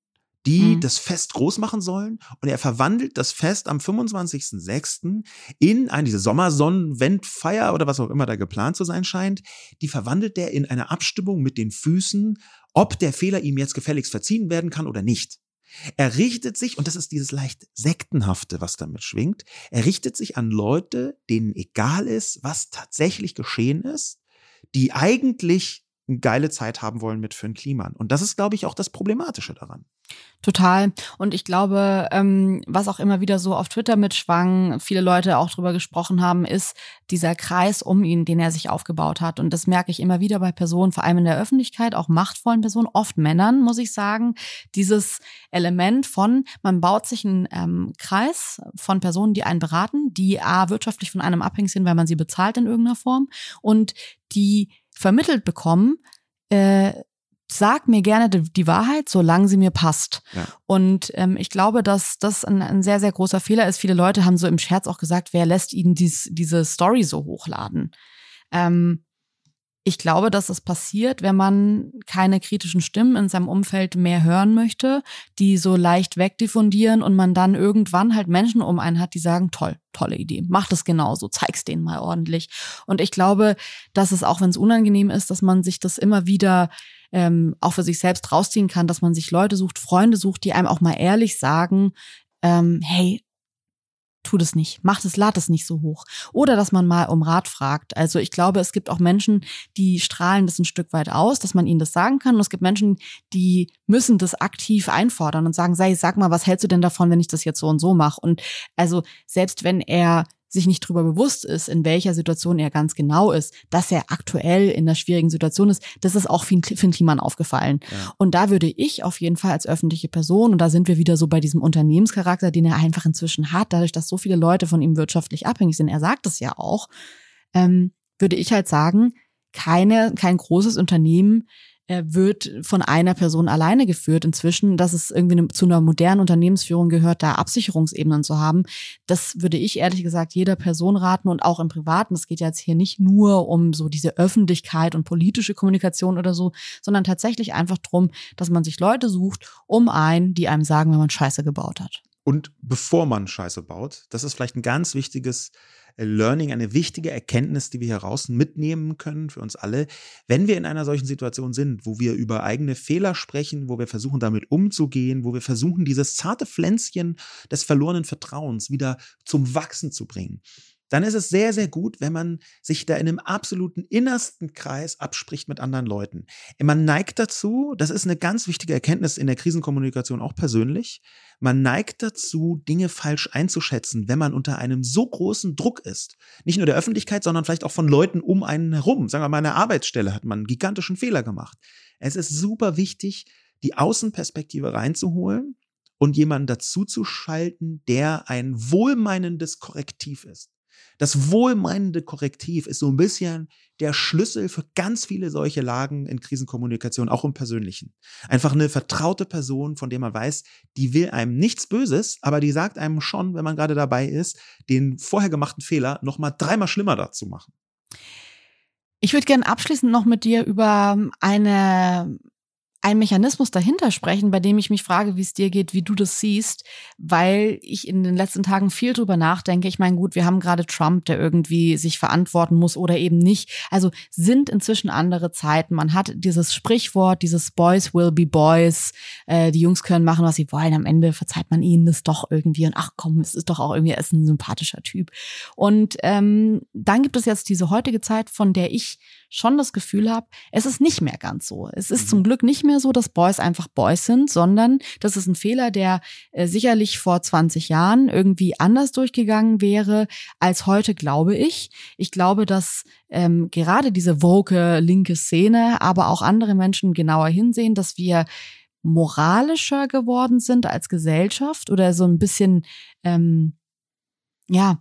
die mhm. das Fest groß machen sollen. Und er verwandelt das Fest am 25.06. in eine, diese Sommersonnenwendfeier oder was auch immer da geplant zu sein scheint, die verwandelt er in eine Abstimmung mit den Füßen, ob der Fehler ihm jetzt gefälligst verziehen werden kann oder nicht. Er richtet sich, und das ist dieses leicht Sektenhafte, was damit schwingt, er richtet sich an Leute, denen egal ist, was tatsächlich geschehen ist, die eigentlich eine geile Zeit haben wollen mit Finn Kliman. Und das ist, glaube ich, auch das Problematische daran. Total. Und ich glaube, ähm, was auch immer wieder so auf Twitter mitschwang, viele Leute auch drüber gesprochen haben, ist dieser Kreis um ihn, den er sich aufgebaut hat. Und das merke ich immer wieder bei Personen, vor allem in der Öffentlichkeit, auch machtvollen Personen, oft Männern, muss ich sagen. Dieses Element von, man baut sich einen ähm, Kreis von Personen, die einen beraten, die A, wirtschaftlich von einem abhängig sind, weil man sie bezahlt in irgendeiner Form und die vermittelt bekommen, äh, sag mir gerne die Wahrheit, solange sie mir passt. Ja. Und ähm, ich glaube, dass das ein, ein, sehr, sehr großer Fehler ist. Viele Leute haben so im Scherz auch gesagt, wer lässt ihnen dies, diese Story so hochladen? Ähm, ich glaube, dass das passiert, wenn man keine kritischen Stimmen in seinem Umfeld mehr hören möchte, die so leicht wegdiffundieren und man dann irgendwann halt Menschen um einen hat, die sagen, toll, tolle Idee, mach das genauso, zeig's denen mal ordentlich. Und ich glaube, dass es auch, wenn es unangenehm ist, dass man sich das immer wieder ähm, auch für sich selbst rausziehen kann, dass man sich Leute sucht, Freunde sucht, die einem auch mal ehrlich sagen, ähm, hey, tu das nicht, mach das, lad es nicht so hoch. Oder dass man mal um Rat fragt. Also ich glaube, es gibt auch Menschen, die strahlen das ein Stück weit aus, dass man ihnen das sagen kann. Und es gibt Menschen, die müssen das aktiv einfordern und sagen, sei, sag mal, was hältst du denn davon, wenn ich das jetzt so und so mache? Und also selbst wenn er sich nicht darüber bewusst ist, in welcher Situation er ganz genau ist, dass er aktuell in einer schwierigen Situation ist, das ist auch Finn Kliman aufgefallen. Ja. Und da würde ich auf jeden Fall als öffentliche Person, und da sind wir wieder so bei diesem Unternehmenscharakter, den er einfach inzwischen hat, dadurch, dass so viele Leute von ihm wirtschaftlich abhängig sind, er sagt es ja auch, ähm, würde ich halt sagen, keine, kein großes Unternehmen wird von einer Person alleine geführt. Inzwischen, dass es irgendwie eine, zu einer modernen Unternehmensführung gehört, da Absicherungsebenen zu haben. Das würde ich ehrlich gesagt jeder Person raten und auch im Privaten. Es geht ja jetzt hier nicht nur um so diese Öffentlichkeit und politische Kommunikation oder so, sondern tatsächlich einfach drum, dass man sich Leute sucht, um einen, die einem sagen, wenn man Scheiße gebaut hat. Und bevor man Scheiße baut, das ist vielleicht ein ganz wichtiges Learning, eine wichtige Erkenntnis, die wir hier raus mitnehmen können für uns alle, wenn wir in einer solchen Situation sind, wo wir über eigene Fehler sprechen, wo wir versuchen, damit umzugehen, wo wir versuchen, dieses zarte Pflänzchen des verlorenen Vertrauens wieder zum Wachsen zu bringen dann ist es sehr, sehr gut, wenn man sich da in einem absoluten innersten Kreis abspricht mit anderen Leuten. Man neigt dazu, das ist eine ganz wichtige Erkenntnis in der Krisenkommunikation auch persönlich, man neigt dazu, Dinge falsch einzuschätzen, wenn man unter einem so großen Druck ist. Nicht nur der Öffentlichkeit, sondern vielleicht auch von Leuten um einen herum. Sagen wir mal, an der Arbeitsstelle hat man einen gigantischen Fehler gemacht. Es ist super wichtig, die Außenperspektive reinzuholen und jemanden dazu zu schalten, der ein wohlmeinendes Korrektiv ist. Das wohlmeinende Korrektiv ist so ein bisschen der Schlüssel für ganz viele solche Lagen in Krisenkommunikation, auch im Persönlichen. Einfach eine vertraute Person, von der man weiß, die will einem nichts Böses, aber die sagt einem schon, wenn man gerade dabei ist, den vorher gemachten Fehler nochmal dreimal schlimmer dazu machen. Ich würde gerne abschließend noch mit dir über eine ein Mechanismus dahinter sprechen, bei dem ich mich frage, wie es dir geht, wie du das siehst, weil ich in den letzten Tagen viel drüber nachdenke. Ich meine, gut, wir haben gerade Trump, der irgendwie sich verantworten muss oder eben nicht. Also sind inzwischen andere Zeiten. Man hat dieses Sprichwort, dieses Boys will be Boys. Äh, die Jungs können machen, was sie wollen. Am Ende verzeiht man ihnen das doch irgendwie. Und ach komm, es ist doch auch irgendwie, er ist ein sympathischer Typ. Und ähm, dann gibt es jetzt diese heutige Zeit, von der ich schon das Gefühl habe, es ist nicht mehr ganz so. Es ist mhm. zum Glück nicht mehr so, dass Boys einfach Boys sind, sondern das ist ein Fehler, der äh, sicherlich vor 20 Jahren irgendwie anders durchgegangen wäre als heute, glaube ich. Ich glaube, dass ähm, gerade diese woke linke Szene, aber auch andere Menschen genauer hinsehen, dass wir moralischer geworden sind als Gesellschaft oder so ein bisschen ähm, ja,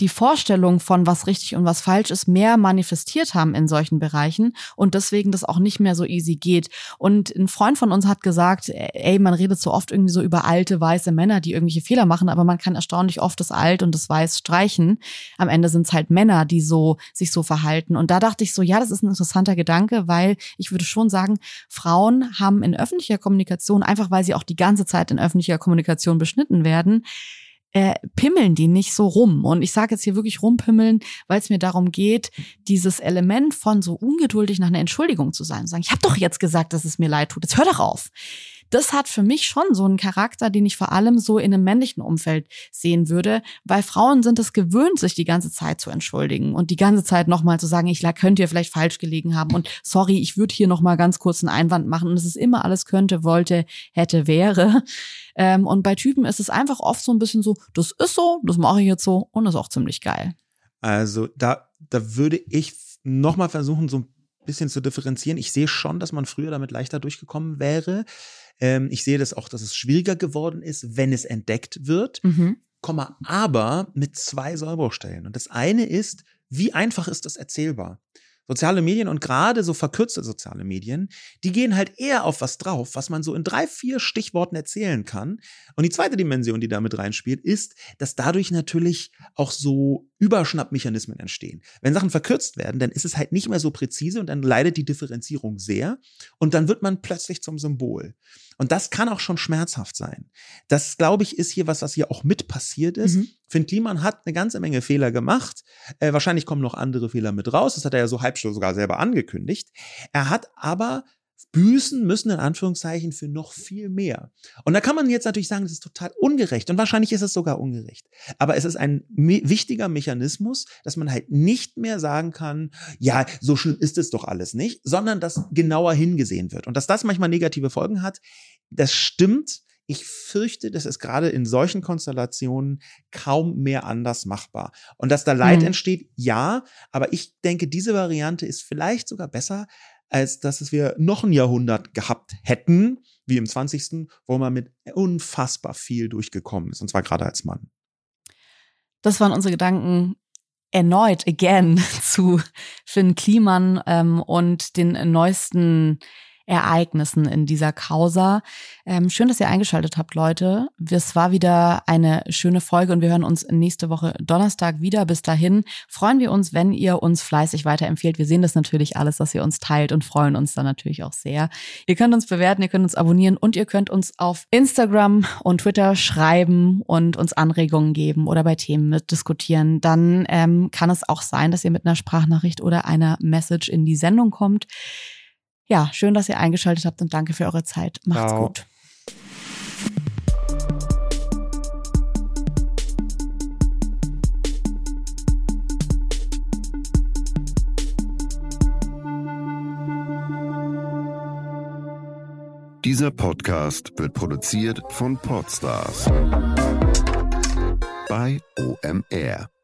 die Vorstellung von was richtig und was falsch ist, mehr manifestiert haben in solchen Bereichen und deswegen das auch nicht mehr so easy geht. Und ein Freund von uns hat gesagt, ey, man redet so oft irgendwie so über alte weiße Männer, die irgendwelche Fehler machen, aber man kann erstaunlich oft das Alt und das Weiß streichen. Am Ende sind es halt Männer, die so sich so verhalten. Und da dachte ich so, ja, das ist ein interessanter Gedanke, weil ich würde schon sagen, Frauen haben in öffentlicher Kommunikation, einfach weil sie auch die ganze Zeit in öffentlicher Kommunikation beschnitten werden, äh, pimmeln die nicht so rum. Und ich sage jetzt hier wirklich rumpimmeln, weil es mir darum geht, dieses Element von so ungeduldig nach einer Entschuldigung zu sein. sagen, ich habe doch jetzt gesagt, dass es mir leid tut. Jetzt hör doch auf das hat für mich schon so einen Charakter, den ich vor allem so in einem männlichen Umfeld sehen würde, weil Frauen sind es gewöhnt, sich die ganze Zeit zu entschuldigen und die ganze Zeit nochmal zu sagen, ich könnte hier vielleicht falsch gelegen haben und sorry, ich würde hier nochmal ganz kurz einen Einwand machen und es ist immer alles könnte, wollte, hätte, wäre. Ähm, und bei Typen ist es einfach oft so ein bisschen so, das ist so, das mache ich jetzt so und ist auch ziemlich geil. Also da, da würde ich nochmal versuchen, so ein bisschen zu differenzieren. Ich sehe schon, dass man früher damit leichter durchgekommen wäre. Ähm, ich sehe das auch, dass es schwieriger geworden ist, wenn es entdeckt wird. Mhm. Komma, aber mit zwei Sollbruchstellen. Und das eine ist, wie einfach ist das erzählbar? Soziale Medien und gerade so verkürzte soziale Medien, die gehen halt eher auf was drauf, was man so in drei, vier Stichworten erzählen kann. Und die zweite Dimension, die da mit reinspielt, ist, dass dadurch natürlich auch so Überschnappmechanismen entstehen. Wenn Sachen verkürzt werden, dann ist es halt nicht mehr so präzise und dann leidet die Differenzierung sehr und dann wird man plötzlich zum Symbol. Und das kann auch schon schmerzhaft sein. Das, glaube ich, ist hier was, was hier auch mit passiert ist. Mhm. Finn Kliman hat eine ganze Menge Fehler gemacht. Äh, wahrscheinlich kommen noch andere Fehler mit raus. Das hat er ja so halb sogar selber angekündigt. Er hat aber büßen müssen, in Anführungszeichen, für noch viel mehr. Und da kann man jetzt natürlich sagen, das ist total ungerecht. Und wahrscheinlich ist es sogar ungerecht. Aber es ist ein me wichtiger Mechanismus, dass man halt nicht mehr sagen kann, ja, so schlimm ist es doch alles nicht, sondern dass genauer hingesehen wird. Und dass das manchmal negative Folgen hat, das stimmt. Ich fürchte, das ist gerade in solchen Konstellationen kaum mehr anders machbar. Und dass da Leid mhm. entsteht, ja, aber ich denke, diese Variante ist vielleicht sogar besser, als dass wir noch ein Jahrhundert gehabt hätten, wie im 20., wo man mit unfassbar viel durchgekommen ist, und zwar gerade als Mann. Das waren unsere Gedanken erneut, again, <laughs> zu Finn Kliman ähm, und den neuesten Ereignissen in dieser Causa. Ähm, schön, dass ihr eingeschaltet habt, Leute. Es war wieder eine schöne Folge und wir hören uns nächste Woche Donnerstag wieder. Bis dahin freuen wir uns, wenn ihr uns fleißig weiterempfehlt. Wir sehen das natürlich alles, dass ihr uns teilt und freuen uns dann natürlich auch sehr. Ihr könnt uns bewerten, ihr könnt uns abonnieren und ihr könnt uns auf Instagram und Twitter schreiben und uns Anregungen geben oder bei Themen mitdiskutieren. Dann ähm, kann es auch sein, dass ihr mit einer Sprachnachricht oder einer Message in die Sendung kommt. Ja, schön, dass ihr eingeschaltet habt und danke für eure Zeit. Macht's Ciao. gut. Dieser Podcast wird produziert von Podstars bei OMR.